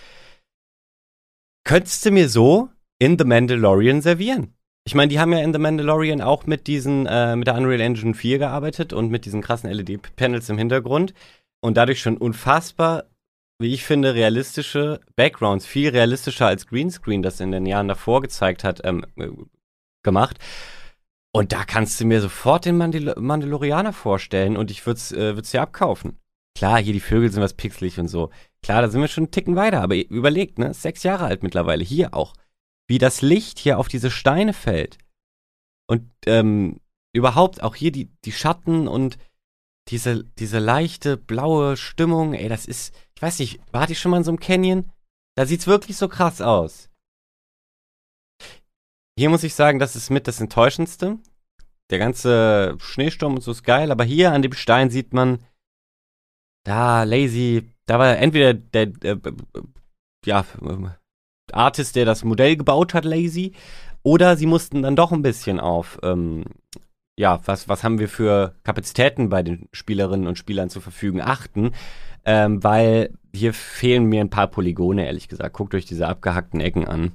Könntest du mir so in The Mandalorian servieren? Ich meine, die haben ja in The Mandalorian auch mit diesen, äh, mit der Unreal Engine 4 gearbeitet und mit diesen krassen LED-Panels im Hintergrund und dadurch schon unfassbar wie ich finde, realistische Backgrounds, viel realistischer als Greenscreen das in den Jahren davor gezeigt hat, ähm, äh, gemacht. Und da kannst du mir sofort den Mandal Mandalorianer vorstellen und ich würde es äh, dir abkaufen. Klar, hier die Vögel sind was pixelig und so. Klar, da sind wir schon einen Ticken weiter, aber überlegt, ne? Sechs Jahre alt mittlerweile, hier auch. Wie das Licht hier auf diese Steine fällt. Und ähm, überhaupt auch hier die, die Schatten und diese, diese leichte blaue Stimmung, ey, das ist, Ich weiß nicht, warte ich schon mal in so einem Canyon? Da sieht's wirklich so krass aus. Hier muss ich sagen, das ist mit das Enttäuschendste. Der ganze Schneesturm und so ist geil, aber hier an dem Stein sieht man, da Lazy, da war entweder der, der ja, Artist, der das Modell gebaut hat, Lazy, oder sie mussten dann doch ein bisschen auf, ähm, ja, was, was haben wir für Kapazitäten bei den Spielerinnen und Spielern zur Verfügung achten, ähm, weil hier fehlen mir ein paar Polygone, ehrlich gesagt. Guckt euch diese abgehackten Ecken an.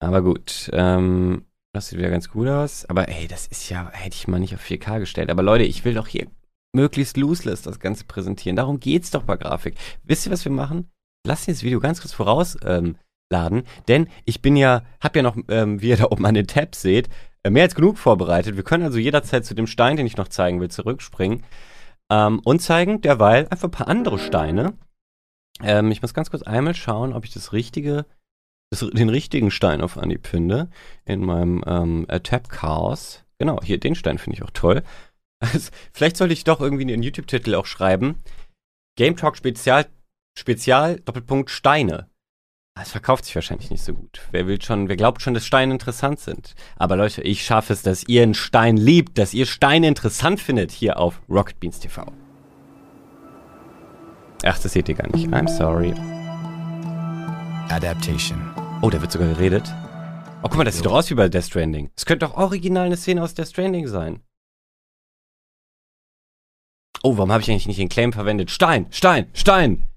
Aber gut, ähm, das sieht wieder ganz gut aus. Aber ey, das ist ja, hätte ich mal nicht auf 4K gestellt. Aber Leute, ich will doch hier möglichst looseless das Ganze präsentieren. Darum geht's doch bei Grafik. Wisst ihr, was wir machen? Lasst das Video ganz kurz vorausladen, ähm, denn ich bin ja, hab ja noch, ähm, wie ihr da oben an den Tabs seht, äh, mehr als genug vorbereitet. Wir können also jederzeit zu dem Stein, den ich noch zeigen will, zurückspringen ähm, und zeigen derweil einfach ein paar andere Steine. Ähm, ich muss ganz kurz einmal schauen, ob ich das richtige, das, den richtigen Stein auf Anhieb finde in meinem ähm, äh, Tab Chaos. Genau, hier den Stein finde ich auch toll. Also, vielleicht sollte ich doch irgendwie einen YouTube-Titel auch schreiben. Game Talk Spezial, Spezial, Doppelpunkt Steine. Das verkauft sich wahrscheinlich nicht so gut. Wer will schon, wer glaubt schon, dass Steine interessant sind? Aber Leute, ich schaffe es, dass ihr einen Stein liebt, dass ihr Steine interessant findet hier auf Rocket Beans TV. Ach, das seht ihr gar nicht. I'm sorry. Adaptation. Oh, da wird sogar geredet. Oh, guck mal, das sieht doch aus wie bei Death Stranding. Es könnte doch original eine Szene aus Death Stranding sein. Oh, warum habe ich eigentlich nicht den Claim verwendet? Stein, Stein, Stein!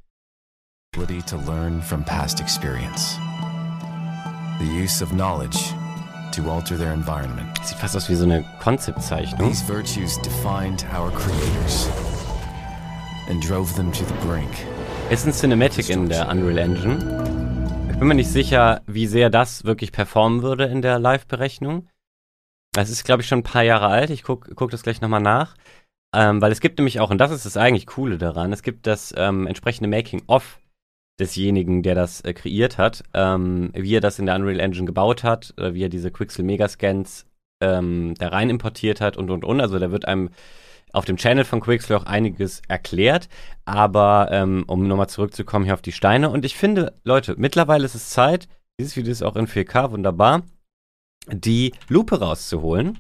Ability to learn from past experience. The use of knowledge to alter their environment. Sieht fast aus wie so eine Konzeptzeichnung. These virtues defined our creators and drove them to the brink. Ist ein Cinematic in der Unreal Engine. Ich bin mir nicht sicher, wie sehr das wirklich performen würde in der Live-Berechnung. Das ist, glaube ich, schon ein paar Jahre alt. Ich gucke guck das gleich nochmal nach. Ähm, weil es gibt nämlich auch, und das ist das eigentlich Coole daran, es gibt das ähm, entsprechende Making-of desjenigen, der das äh, kreiert hat, ähm, wie er das in der Unreal Engine gebaut hat, äh, wie er diese Quixel Megascans ähm, da rein importiert hat und und und. Also da wird einem auf dem Channel von Quixel auch einiges erklärt. Aber ähm, um nochmal zurückzukommen hier auf die Steine. Und ich finde, Leute, mittlerweile ist es Zeit, dieses Video ist auch in 4K wunderbar, die Lupe rauszuholen.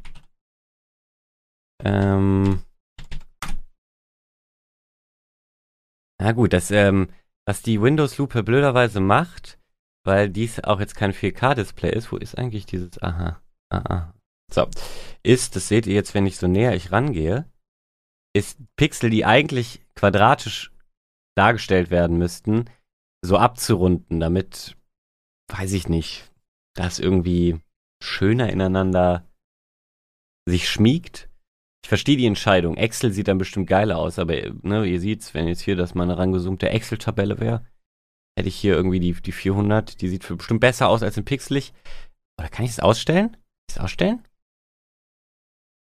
Ähm. Na gut, das, ähm, was die Windows-Lupe blöderweise macht, weil dies auch jetzt kein 4K-Display ist, wo ist eigentlich dieses, aha, aha, so, ist, das seht ihr jetzt, wenn ich so näher ich rangehe, ist Pixel, die eigentlich quadratisch dargestellt werden müssten, so abzurunden, damit, weiß ich nicht, das irgendwie schöner ineinander sich schmiegt. Ich verstehe die Entscheidung. Excel sieht dann bestimmt geiler aus, aber ne, ihr seht's, wenn jetzt hier das mal eine rangezoomte Excel-Tabelle wäre, hätte ich hier irgendwie die, die 400, die sieht für bestimmt besser aus als in pixelig. Oder kann ich es ausstellen? Kann ich es ausstellen?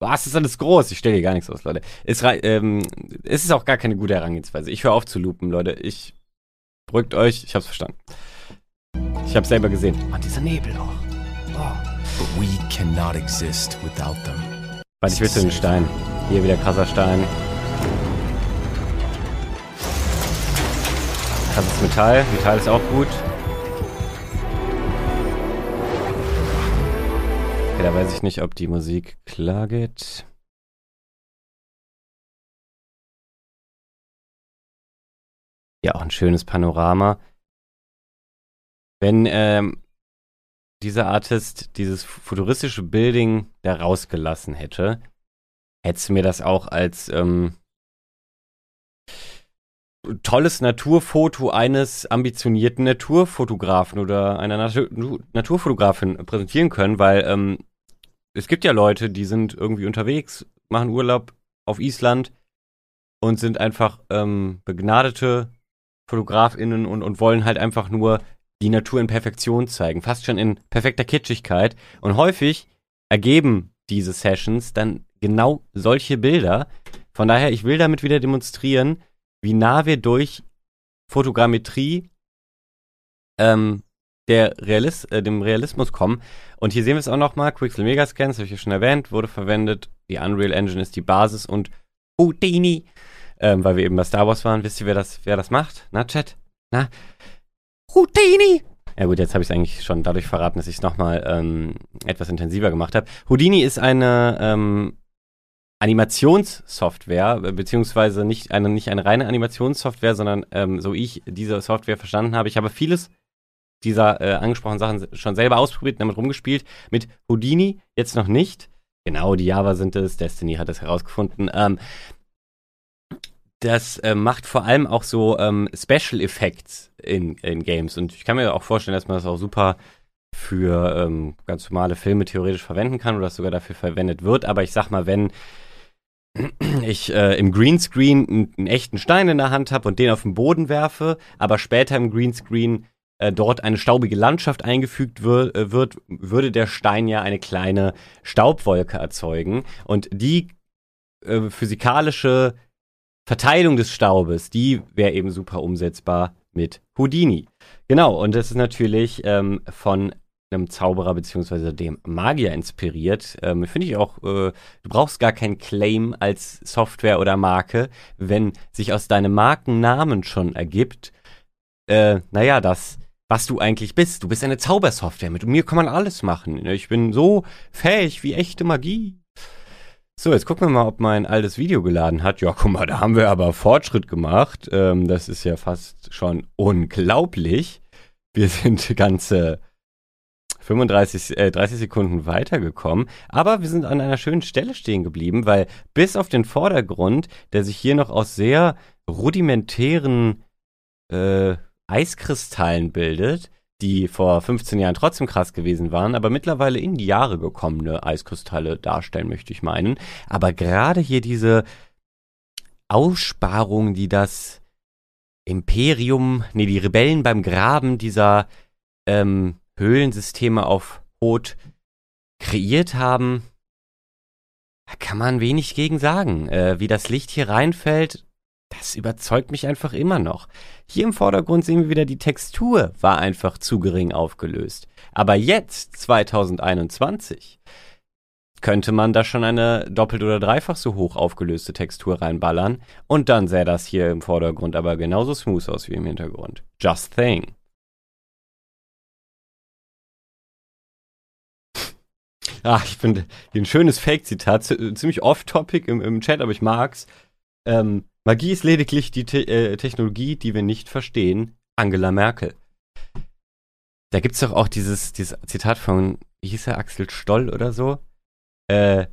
Was ist alles groß? Ich stelle hier gar nichts aus, Leute. Es, ähm, es ist auch gar keine gute Herangehensweise. Ich höre auf zu lupen, Leute. Ich beruhigt euch, ich hab's verstanden. Ich hab's selber gesehen. Oh, dieser Nebel auch. Oh. But we cannot exist without them. Warte, ich will zu den Stein. Hier wieder krasser Stein. Krasses Metall. Metall ist auch gut. Okay, da weiß ich nicht, ob die Musik klar geht. Ja, auch ein schönes Panorama. Wenn ähm, dieser Artist dieses futuristische Building da rausgelassen hätte, hättest du mir das auch als ähm, tolles Naturfoto eines ambitionierten Naturfotografen oder einer Natur Naturfotografin präsentieren können, weil ähm, es gibt ja Leute, die sind irgendwie unterwegs, machen Urlaub auf Island und sind einfach ähm, begnadete FotografInnen und, und wollen halt einfach nur die Natur in Perfektion zeigen, fast schon in perfekter Kitschigkeit. Und häufig ergeben diese Sessions dann genau solche Bilder. Von daher, ich will damit wieder demonstrieren, wie nah wir durch Fotogrammetrie ähm, der Realis äh, dem Realismus kommen. Und hier sehen wir es auch nochmal. Quixel Megascans, habe ich ja schon erwähnt, wurde verwendet. Die Unreal Engine ist die Basis und Houdini ähm, weil wir eben bei Star Wars waren. Wisst ihr, wer das, wer das macht? Na, Chat? Na? Houdini! Ja gut, jetzt habe ich es eigentlich schon dadurch verraten, dass ich es nochmal ähm, etwas intensiver gemacht habe. Houdini ist eine ähm, Animationssoftware, äh, beziehungsweise nicht eine, nicht eine reine Animationssoftware, sondern ähm, so ich diese Software verstanden habe. Ich habe vieles dieser äh, angesprochenen Sachen schon selber ausprobiert und damit rumgespielt. Mit Houdini jetzt noch nicht. Genau, die Java sind es. Destiny hat es herausgefunden. Ähm, das äh, macht vor allem auch so ähm, Special Effects in, in Games. Und ich kann mir auch vorstellen, dass man das auch super für ähm, ganz normale Filme theoretisch verwenden kann oder sogar dafür verwendet wird. Aber ich sag mal, wenn ich äh, im Greenscreen einen, einen echten Stein in der Hand habe und den auf den Boden werfe, aber später im Greenscreen äh, dort eine staubige Landschaft eingefügt wir äh, wird, würde der Stein ja eine kleine Staubwolke erzeugen. Und die äh, physikalische Verteilung des Staubes, die wäre eben super umsetzbar mit Houdini. Genau, und das ist natürlich ähm, von einem Zauberer bzw. dem Magier inspiriert. Ähm, Finde ich auch, äh, du brauchst gar keinen Claim als Software oder Marke, wenn sich aus deinem Markennamen schon ergibt, äh, naja, das, was du eigentlich bist. Du bist eine Zaubersoftware. Mit mir kann man alles machen. Ich bin so fähig wie echte Magie. So, jetzt gucken wir mal, ob mein altes Video geladen hat. Ja, guck mal, da haben wir aber Fortschritt gemacht. Ähm, das ist ja fast schon unglaublich. Wir sind ganze 35, äh, 30 Sekunden weitergekommen. Aber wir sind an einer schönen Stelle stehen geblieben, weil bis auf den Vordergrund, der sich hier noch aus sehr rudimentären äh, Eiskristallen bildet, die vor 15 Jahren trotzdem krass gewesen waren, aber mittlerweile in die Jahre gekommene Eiskristalle darstellen, möchte ich meinen. Aber gerade hier diese Aussparung, die das Imperium, nee, die Rebellen beim Graben dieser ähm, Höhlensysteme auf Hot kreiert haben, da kann man wenig gegen sagen. Äh, wie das Licht hier reinfällt, das überzeugt mich einfach immer noch. Hier im Vordergrund sehen wir wieder, die Textur war einfach zu gering aufgelöst. Aber jetzt, 2021, könnte man da schon eine doppelt oder dreifach so hoch aufgelöste Textur reinballern und dann sähe das hier im Vordergrund aber genauso smooth aus wie im Hintergrund. Just thing. Ach, ich finde ein schönes Fake-Zitat, ziemlich off-topic im, im Chat, aber ich mag's. Ähm, Magie ist lediglich die Te äh, Technologie, die wir nicht verstehen. Angela Merkel. Da gibt's doch auch dieses, dieses Zitat von, wie hieß er, Axel Stoll oder so? Äh,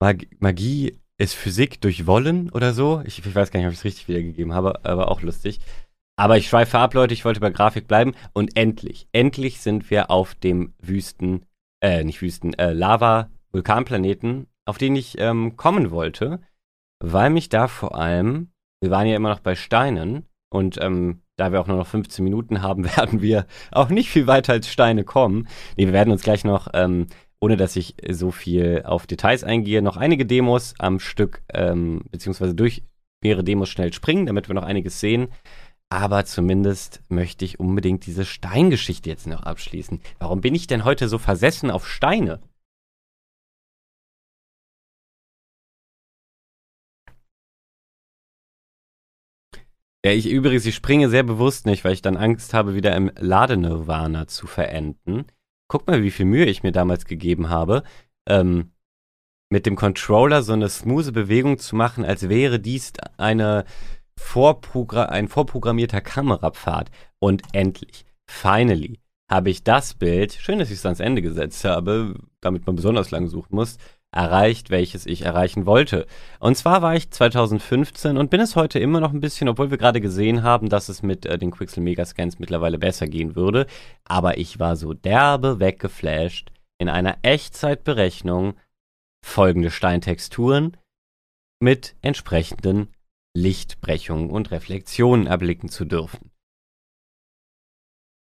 Mag Magie ist Physik durch Wollen oder so. Ich, ich weiß gar nicht, ob ich es richtig wiedergegeben habe, aber auch lustig. Aber ich schweife ab, Leute, ich wollte bei Grafik bleiben. Und endlich, endlich sind wir auf dem Wüsten, äh, nicht Wüsten, äh, Lava-Vulkanplaneten, auf den ich ähm, kommen wollte weil mich da vor allem, wir waren ja immer noch bei Steinen und ähm, da wir auch nur noch 15 Minuten haben, werden wir auch nicht viel weiter als Steine kommen. Nee, wir werden uns gleich noch, ähm, ohne dass ich so viel auf Details eingehe, noch einige Demos am Stück, ähm, beziehungsweise durch mehrere Demos schnell springen, damit wir noch einiges sehen. Aber zumindest möchte ich unbedingt diese Steingeschichte jetzt noch abschließen. Warum bin ich denn heute so versessen auf Steine? Ja, ich übrigens, ich springe sehr bewusst nicht, weil ich dann Angst habe, wieder im Ladenirvana zu verenden. Guck mal, wie viel Mühe ich mir damals gegeben habe, ähm, mit dem Controller so eine smooth Bewegung zu machen, als wäre dies eine Vorprogra ein vorprogrammierter Kamerapfad. Und endlich, finally, habe ich das Bild, schön, dass ich es ans Ende gesetzt habe, damit man besonders lang suchen muss, erreicht, welches ich erreichen wollte. Und zwar war ich 2015 und bin es heute immer noch ein bisschen, obwohl wir gerade gesehen haben, dass es mit äh, den Quixel Megascans mittlerweile besser gehen würde. Aber ich war so derbe weggeflasht, in einer Echtzeitberechnung folgende Steintexturen mit entsprechenden Lichtbrechungen und Reflexionen erblicken zu dürfen.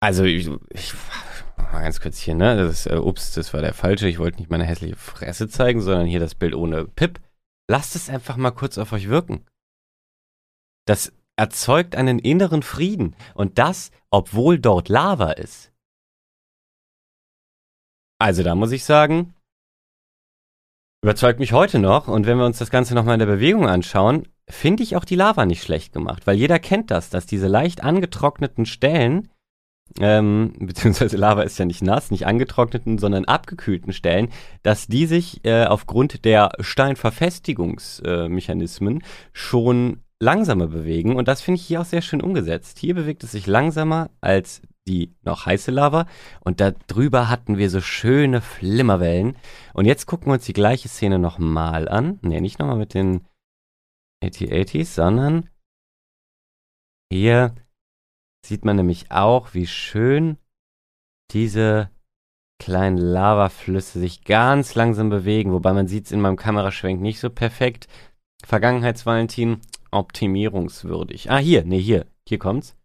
Also ich, ich ganz kurz hier, ne? Das ist, äh, ups, das war der falsche. Ich wollte nicht meine hässliche Fresse zeigen, sondern hier das Bild ohne Pip. Lasst es einfach mal kurz auf euch wirken. Das erzeugt einen inneren Frieden. Und das, obwohl dort Lava ist. Also da muss ich sagen, überzeugt mich heute noch. Und wenn wir uns das Ganze nochmal in der Bewegung anschauen, finde ich auch die Lava nicht schlecht gemacht, weil jeder kennt das, dass diese leicht angetrockneten Stellen, ähm, beziehungsweise Lava ist ja nicht nass, nicht angetrockneten, sondern abgekühlten Stellen, dass die sich äh, aufgrund der Steinverfestigungsmechanismen äh, schon langsamer bewegen und das finde ich hier auch sehr schön umgesetzt. Hier bewegt es sich langsamer als die noch heiße Lava und da drüber hatten wir so schöne Flimmerwellen. Und jetzt gucken wir uns die gleiche Szene nochmal an. Ne, nicht nochmal mit den 8080s, sondern hier sieht man nämlich auch, wie schön diese kleinen Lavaflüsse sich ganz langsam bewegen, wobei man sieht es in meinem Kameraschwenk nicht so perfekt. Vergangenheitsvalentin, optimierungswürdig. Ah, hier, nee, hier, hier kommt's.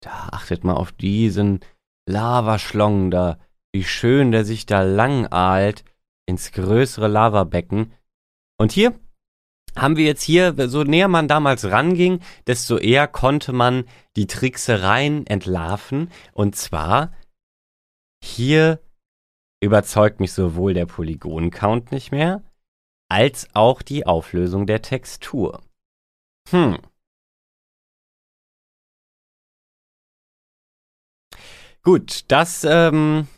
Da achtet mal auf diesen Lavaschlong da, wie schön der sich da lang ahlt ins größere Lavabecken. Und hier haben wir jetzt hier, so näher man damals ranging, desto eher konnte man die Tricksereien entlarven. Und zwar, hier überzeugt mich sowohl der Polygon-Count nicht mehr, als auch die Auflösung der Textur. Hm. Gut, das ähm,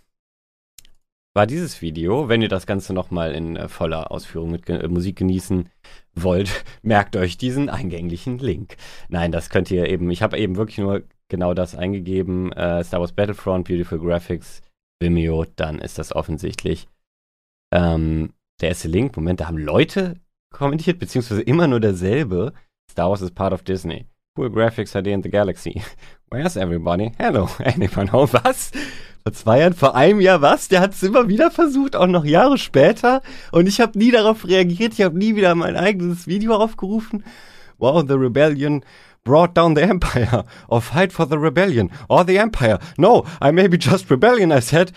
war dieses Video. Wenn ihr das Ganze nochmal in äh, voller Ausführung mit äh, Musik genießen wollt, merkt euch diesen eingänglichen Link. Nein, das könnt ihr eben, ich habe eben wirklich nur genau das eingegeben, äh, Star Wars Battlefront, Beautiful Graphics, Vimeo, dann ist das offensichtlich ähm, der erste Link. Moment, da haben Leute kommentiert, beziehungsweise immer nur derselbe. Star Wars is part of Disney. Cool Graphics HD in the Galaxy. Where's everybody? Hello, anyone home? Was? Vor zwei Jahren, vor einem Jahr was? Der hat es immer wieder versucht, auch noch Jahre später. Und ich habe nie darauf reagiert. Ich habe nie wieder mein eigenes Video aufgerufen. Wow, the rebellion brought down the empire. Or fight for the rebellion. Or the empire. No, I may be just rebellion, I said.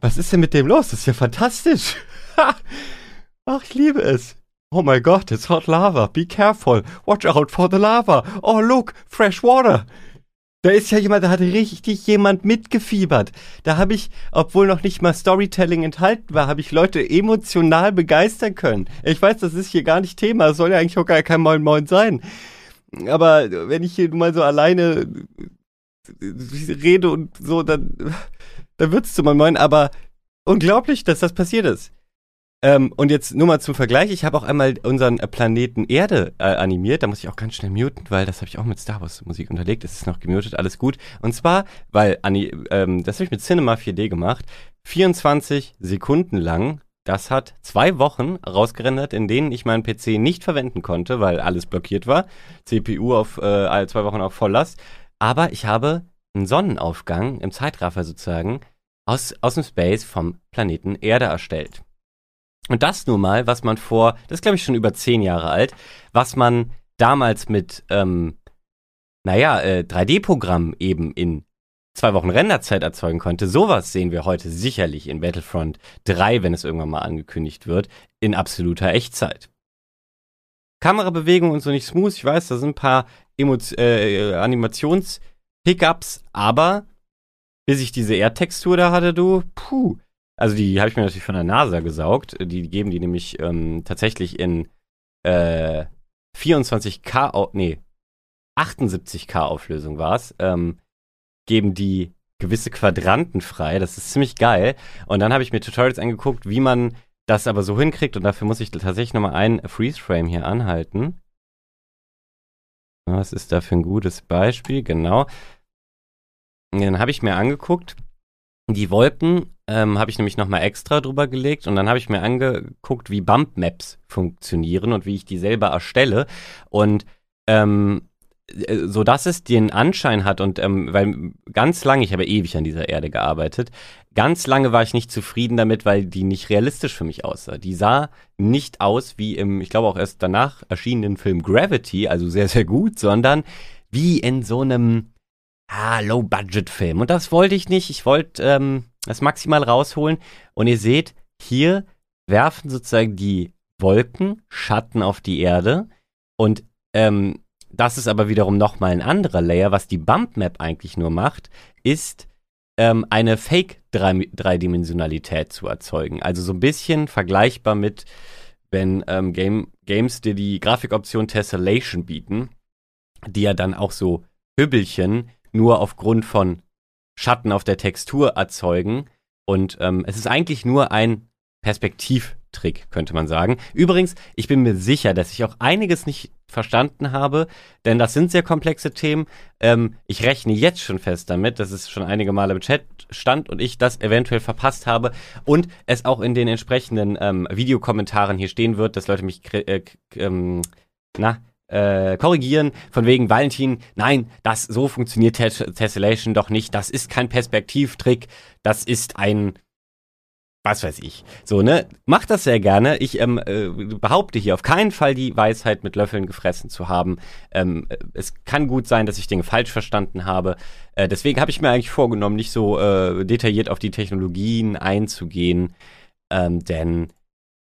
Was ist denn mit dem los? Das ist ja fantastisch. Ach, ich liebe es. Oh my god, it's hot lava. Be careful. Watch out for the lava. Oh, look, fresh water. Da ist ja jemand, da hat richtig jemand mitgefiebert. Da habe ich, obwohl noch nicht mal Storytelling enthalten war, habe ich Leute emotional begeistern können. Ich weiß, das ist hier gar nicht Thema, es soll ja eigentlich auch gar kein Moin Moin sein. Aber wenn ich hier mal so alleine rede und so, dann, dann wird's zu Moin Moin. Aber unglaublich, dass das passiert ist. Ähm, und jetzt nur mal zum Vergleich, ich habe auch einmal unseren äh, Planeten Erde äh, animiert, da muss ich auch ganz schnell muten, weil das habe ich auch mit Star Wars Musik unterlegt, es ist noch gemutet, alles gut. Und zwar, weil, ähm, das habe ich mit Cinema 4D gemacht, 24 Sekunden lang, das hat zwei Wochen rausgerendert, in denen ich meinen PC nicht verwenden konnte, weil alles blockiert war, CPU auf äh, zwei Wochen auf Volllast, aber ich habe einen Sonnenaufgang im Zeitraffer sozusagen aus, aus dem Space vom Planeten Erde erstellt. Und das nun mal, was man vor, das ist glaube ich schon über zehn Jahre alt, was man damals mit, ähm, naja, äh, 3D-Programm eben in zwei Wochen Renderzeit erzeugen konnte, sowas sehen wir heute sicherlich in Battlefront 3, wenn es irgendwann mal angekündigt wird, in absoluter Echtzeit. Kamerabewegung und so nicht smooth, ich weiß, da sind ein paar äh, Animations-Hiccups, aber bis ich diese Erdtextur da hatte, du, puh, also die habe ich mir natürlich von der NASA gesaugt. Die geben die nämlich ähm, tatsächlich in äh, 24K, nee, 78K Auflösung war es, ähm, geben die gewisse Quadranten frei. Das ist ziemlich geil. Und dann habe ich mir Tutorials angeguckt, wie man das aber so hinkriegt. Und dafür muss ich tatsächlich nochmal ein Freeze-Frame hier anhalten. Was ist da für ein gutes Beispiel? Genau. Und dann habe ich mir angeguckt, die Wolken ähm, habe ich nämlich nochmal extra drüber gelegt und dann habe ich mir angeguckt, wie Bump Maps funktionieren und wie ich die selber erstelle. Und ähm, äh, so dass es den Anschein hat und ähm, weil ganz lange, ich habe ewig an dieser Erde gearbeitet, ganz lange war ich nicht zufrieden damit, weil die nicht realistisch für mich aussah. Die sah nicht aus wie im, ich glaube auch erst danach erschienenen Film Gravity, also sehr, sehr gut, sondern wie in so einem ah, Low-Budget-Film. Und das wollte ich nicht. Ich wollte ähm, das maximal rausholen. Und ihr seht, hier werfen sozusagen die Wolken Schatten auf die Erde. Und ähm, das ist aber wiederum nochmal ein anderer Layer. Was die Bump Map eigentlich nur macht, ist ähm, eine Fake-Dreidimensionalität zu erzeugen. Also so ein bisschen vergleichbar mit wenn ähm, Game, Games dir die Grafikoption Tessellation bieten, die ja dann auch so Hübbelchen nur aufgrund von Schatten auf der Textur erzeugen. Und ähm, es ist eigentlich nur ein Perspektivtrick, könnte man sagen. Übrigens, ich bin mir sicher, dass ich auch einiges nicht verstanden habe, denn das sind sehr komplexe Themen. Ähm, ich rechne jetzt schon fest damit, dass es schon einige Male im Chat stand und ich das eventuell verpasst habe und es auch in den entsprechenden ähm, Videokommentaren hier stehen wird, dass Leute mich äh, ähm, na, äh, korrigieren, von wegen Valentin, nein, das so funktioniert Tessellation doch nicht, das ist kein Perspektivtrick, das ist ein was weiß ich. So, ne? Macht das sehr gerne. Ich ähm, äh, behaupte hier auf keinen Fall die Weisheit mit Löffeln gefressen zu haben. Ähm, äh, es kann gut sein, dass ich Dinge falsch verstanden habe. Äh, deswegen habe ich mir eigentlich vorgenommen, nicht so äh, detailliert auf die Technologien einzugehen, ähm, denn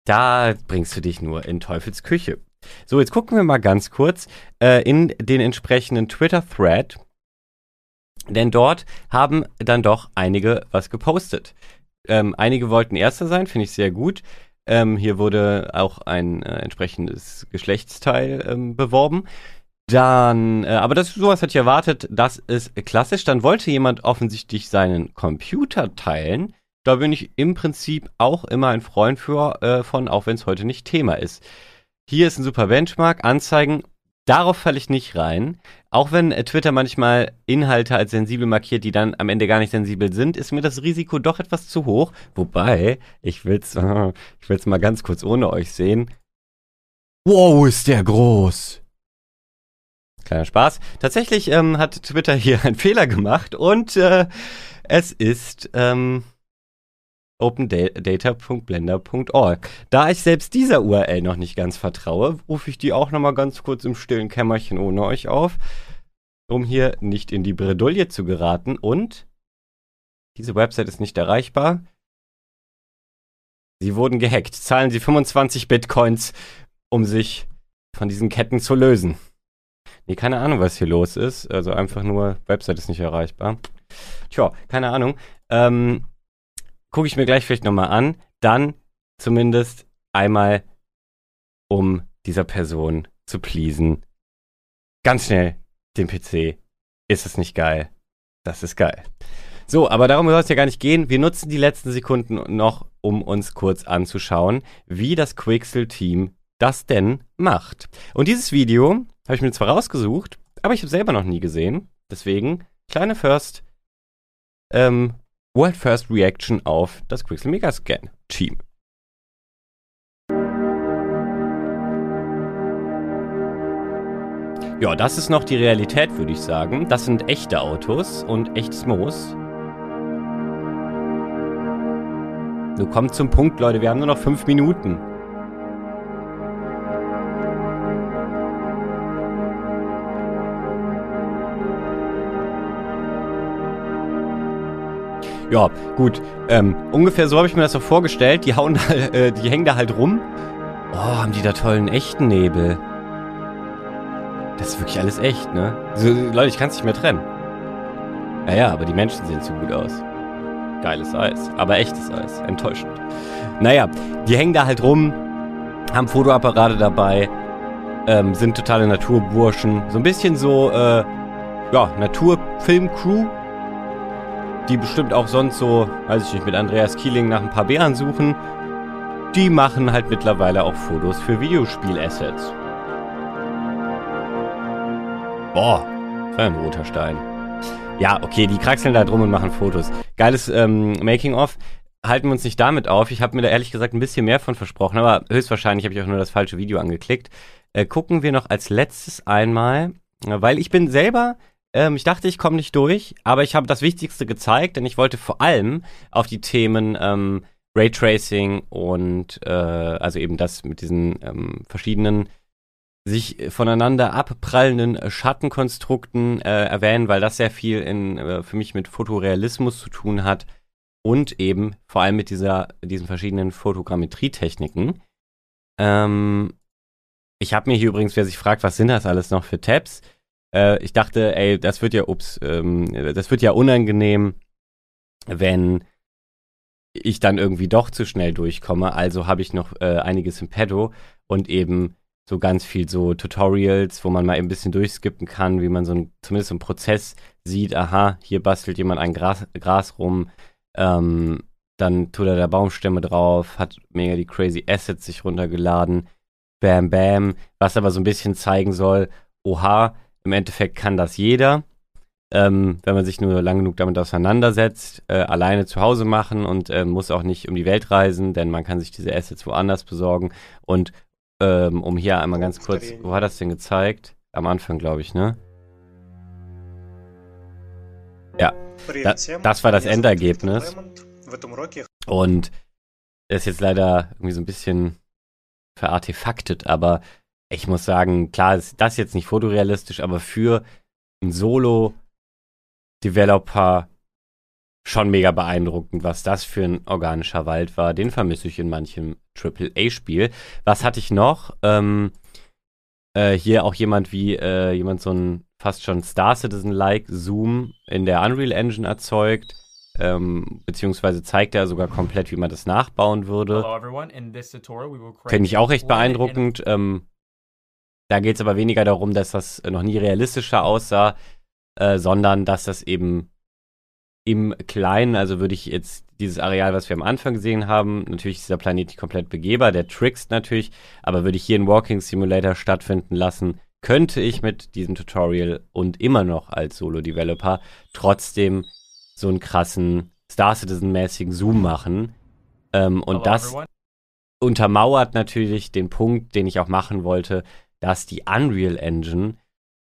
da bringst du dich nur in Teufels Küche. So, jetzt gucken wir mal ganz kurz äh, in den entsprechenden Twitter-Thread. Denn dort haben dann doch einige was gepostet. Ähm, einige wollten Erster sein, finde ich sehr gut. Ähm, hier wurde auch ein äh, entsprechendes Geschlechtsteil ähm, beworben. Dann, äh, aber das sowas hatte ich erwartet, das ist klassisch. Dann wollte jemand offensichtlich seinen Computer teilen. Da bin ich im Prinzip auch immer ein Freund für, äh, von, auch wenn es heute nicht Thema ist. Hier ist ein super Benchmark, Anzeigen Darauf falle ich nicht rein. Auch wenn äh, Twitter manchmal Inhalte als sensibel markiert, die dann am Ende gar nicht sensibel sind, ist mir das Risiko doch etwas zu hoch. Wobei, ich will's, ich will's mal ganz kurz ohne euch sehen. Wow, ist der groß! Kleiner Spaß. Tatsächlich ähm, hat Twitter hier einen Fehler gemacht und äh, es ist ähm, opendata.blender.org. Da ich selbst dieser URL noch nicht ganz vertraue, rufe ich die auch nochmal ganz kurz im stillen Kämmerchen ohne euch auf, um hier nicht in die Bredouille zu geraten. Und diese Website ist nicht erreichbar. Sie wurden gehackt. Zahlen Sie 25 Bitcoins, um sich von diesen Ketten zu lösen. Nee, keine Ahnung, was hier los ist. Also einfach nur, Website ist nicht erreichbar. Tja, keine Ahnung. Ähm, gucke ich mir gleich vielleicht nochmal an. Dann zumindest einmal, um dieser Person zu pleasen. Ganz schnell den PC. Ist es nicht geil? Das ist geil. So, aber darum soll es ja gar nicht gehen. Wir nutzen die letzten Sekunden noch, um uns kurz anzuschauen, wie das Quixel-Team das denn macht. Und dieses Video habe ich mir zwar rausgesucht, aber ich habe selber noch nie gesehen. Deswegen, kleine First ähm, World First Reaction auf das Quixel Megascan Team. Ja, das ist noch die Realität, würde ich sagen. Das sind echte Autos und echtes Moos. Nun kommt zum Punkt, Leute. Wir haben nur noch fünf Minuten. Ja, gut. Ähm, ungefähr so habe ich mir das so vorgestellt. Die hauen da, äh, die hängen da halt rum. Oh, haben die da tollen echten Nebel. Das ist wirklich alles echt, ne? So, Leute, ich kann es nicht mehr trennen. Naja, aber die Menschen sehen zu gut aus. Geiles Eis. Aber echtes Eis. Enttäuschend. Naja, die hängen da halt rum, haben Fotoapparate dabei, ähm, sind totale Naturburschen. So ein bisschen so, äh, ja, Naturfilm-Crew die bestimmt auch sonst so, weiß ich nicht, mit Andreas Kieling nach ein paar Bären suchen, die machen halt mittlerweile auch Fotos für Videospiel-Assets. Boah, für ein roter Stein. Ja, okay, die kraxeln da drum und machen Fotos. Geiles ähm, Making-of. Halten wir uns nicht damit auf. Ich habe mir da ehrlich gesagt ein bisschen mehr von versprochen, aber höchstwahrscheinlich habe ich auch nur das falsche Video angeklickt. Äh, gucken wir noch als letztes einmal, weil ich bin selber ähm, ich dachte, ich komme nicht durch, aber ich habe das Wichtigste gezeigt, denn ich wollte vor allem auf die Themen ähm, Raytracing und äh, also eben das mit diesen ähm, verschiedenen sich voneinander abprallenden Schattenkonstrukten äh, erwähnen, weil das sehr viel in, äh, für mich mit Fotorealismus zu tun hat und eben vor allem mit dieser, diesen verschiedenen Fotogrammetrietechniken. Ähm, ich habe mir hier übrigens, wer sich fragt, was sind das alles noch für Tabs? Äh, ich dachte, ey, das wird ja, ups, ähm, das wird ja unangenehm, wenn ich dann irgendwie doch zu schnell durchkomme. Also habe ich noch äh, einiges im Pedo und eben so ganz viel so Tutorials, wo man mal ein bisschen durchskippen kann, wie man so ein, zumindest so einen Prozess sieht, aha, hier bastelt jemand ein Gras, Gras rum, ähm, dann tut er da Baumstämme drauf, hat mega die crazy Assets sich runtergeladen, bam, bam, was aber so ein bisschen zeigen soll, oha, im Endeffekt kann das jeder, ähm, wenn man sich nur lang genug damit auseinandersetzt, äh, alleine zu Hause machen und äh, muss auch nicht um die Welt reisen, denn man kann sich diese Assets woanders besorgen und ähm, um hier einmal ganz kurz, wo hat das denn gezeigt? Am Anfang, glaube ich, ne? Ja, da, das war das Endergebnis. Und das ist jetzt leider irgendwie so ein bisschen verartefaktet, aber ich muss sagen, klar ist das jetzt nicht fotorealistisch, aber für einen Solo-Developer schon mega beeindruckend, was das für ein organischer Wald war. Den vermisse ich in manchem AAA-Spiel. Was hatte ich noch? Ähm, äh, hier auch jemand wie äh, jemand so ein fast schon Star Citizen-like Zoom in der Unreal Engine erzeugt. Ähm, beziehungsweise zeigt er sogar komplett, wie man das nachbauen würde. Finde ich auch recht beeindruckend. Ähm, da geht es aber weniger darum, dass das noch nie realistischer aussah, äh, sondern dass das eben im Kleinen, also würde ich jetzt dieses Areal, was wir am Anfang gesehen haben, natürlich ist dieser Planet nicht komplett begehbar, der trickst natürlich, aber würde ich hier einen Walking Simulator stattfinden lassen, könnte ich mit diesem Tutorial und immer noch als Solo-Developer trotzdem so einen krassen Star Citizen-mäßigen Zoom machen. Ähm, und Hello, das everyone. untermauert natürlich den Punkt, den ich auch machen wollte, dass die Unreal Engine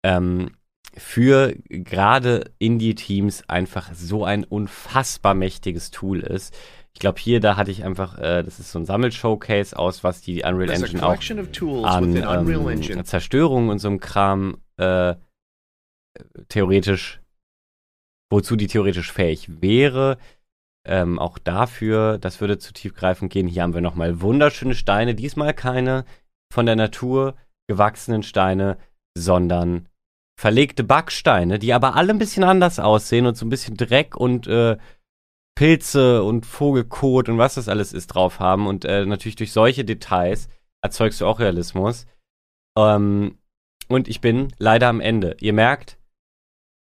ähm, für gerade Indie-Teams einfach so ein unfassbar mächtiges Tool ist. Ich glaube, hier, da hatte ich einfach, äh, das ist so ein Sammel-Showcase aus, was die Unreal Engine auch an ähm, Zerstörung und so einem Kram äh, theoretisch, wozu die theoretisch fähig wäre. Ähm, auch dafür, das würde zu tiefgreifend gehen. Hier haben wir nochmal wunderschöne Steine, diesmal keine von der Natur gewachsenen Steine, sondern verlegte Backsteine, die aber alle ein bisschen anders aussehen und so ein bisschen Dreck und äh, Pilze und Vogelkot und was das alles ist drauf haben. Und äh, natürlich durch solche Details erzeugst du auch Realismus. Ähm, und ich bin leider am Ende. Ihr merkt,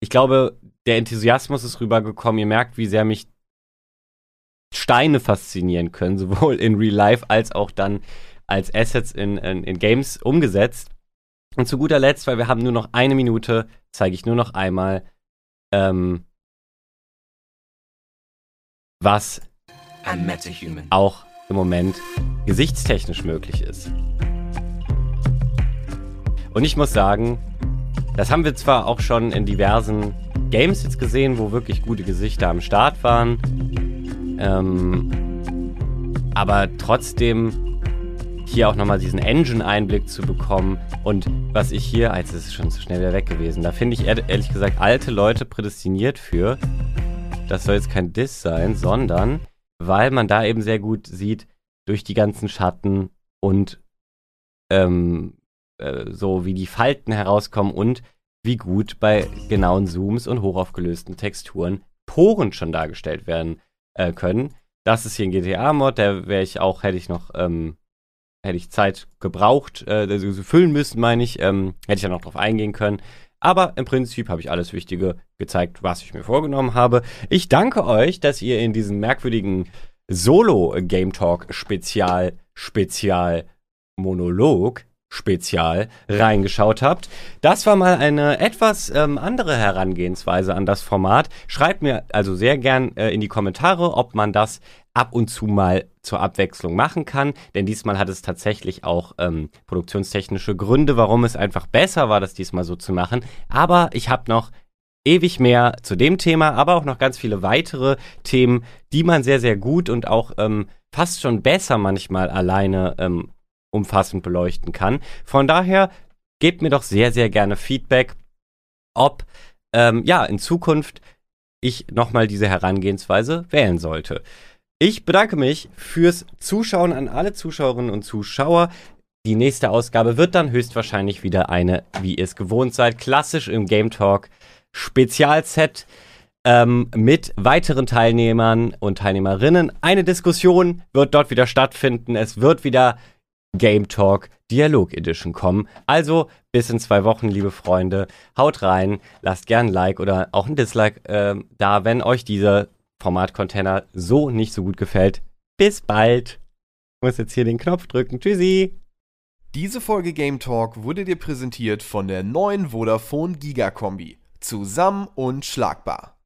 ich glaube, der Enthusiasmus ist rübergekommen. Ihr merkt, wie sehr mich Steine faszinieren können, sowohl in Real Life als auch dann als Assets in, in, in Games umgesetzt. Und zu guter Letzt, weil wir haben nur noch eine Minute, zeige ich nur noch einmal, ähm, was auch im Moment gesichtstechnisch möglich ist. Und ich muss sagen, das haben wir zwar auch schon in diversen Games jetzt gesehen, wo wirklich gute Gesichter am Start waren, ähm, aber trotzdem hier auch nochmal diesen Engine-Einblick zu bekommen. Und was ich hier, als ist es schon zu schnell wieder weg gewesen, da finde ich ehrlich gesagt alte Leute prädestiniert für. Das soll jetzt kein Diss sein, sondern weil man da eben sehr gut sieht, durch die ganzen Schatten und ähm, äh, so wie die Falten herauskommen und wie gut bei genauen Zooms und hochaufgelösten Texturen Poren schon dargestellt werden äh, können. Das ist hier ein GTA-Mod, der wäre ich auch, hätte ich noch ähm, hätte ich Zeit gebraucht, äh, also füllen müssen, meine ich. Ähm, hätte ich ja noch drauf eingehen können. Aber im Prinzip habe ich alles Wichtige gezeigt, was ich mir vorgenommen habe. Ich danke euch, dass ihr in diesen merkwürdigen Solo-Game Talk-Spezial, Spezial, Monolog Spezial reingeschaut habt. Das war mal eine etwas ähm, andere Herangehensweise an das Format. Schreibt mir also sehr gern äh, in die Kommentare, ob man das ab und zu mal zur Abwechslung machen kann. Denn diesmal hat es tatsächlich auch ähm, produktionstechnische Gründe, warum es einfach besser war, das diesmal so zu machen. Aber ich habe noch ewig mehr zu dem Thema, aber auch noch ganz viele weitere Themen, die man sehr, sehr gut und auch ähm, fast schon besser manchmal alleine ähm, umfassend beleuchten kann. Von daher gebt mir doch sehr, sehr gerne Feedback, ob ähm, ja in Zukunft ich nochmal diese Herangehensweise wählen sollte. Ich bedanke mich fürs Zuschauen an alle Zuschauerinnen und Zuschauer. Die nächste Ausgabe wird dann höchstwahrscheinlich wieder eine, wie ihr es gewohnt seid, klassisch im Game Talk Spezialset. ähm, mit weiteren Teilnehmern und Teilnehmerinnen. Eine Diskussion wird dort wieder stattfinden. Es wird wieder Game Talk Dialog Edition kommen. Also bis in zwei Wochen, liebe Freunde. Haut rein, lasst gern ein Like oder auch ein Dislike äh, da, wenn euch dieser Format-Container so nicht so gut gefällt. Bis bald. Ich muss jetzt hier den Knopf drücken. Tschüssi. Diese Folge Game Talk wurde dir präsentiert von der neuen Vodafone Giga Kombi. Zusammen und schlagbar.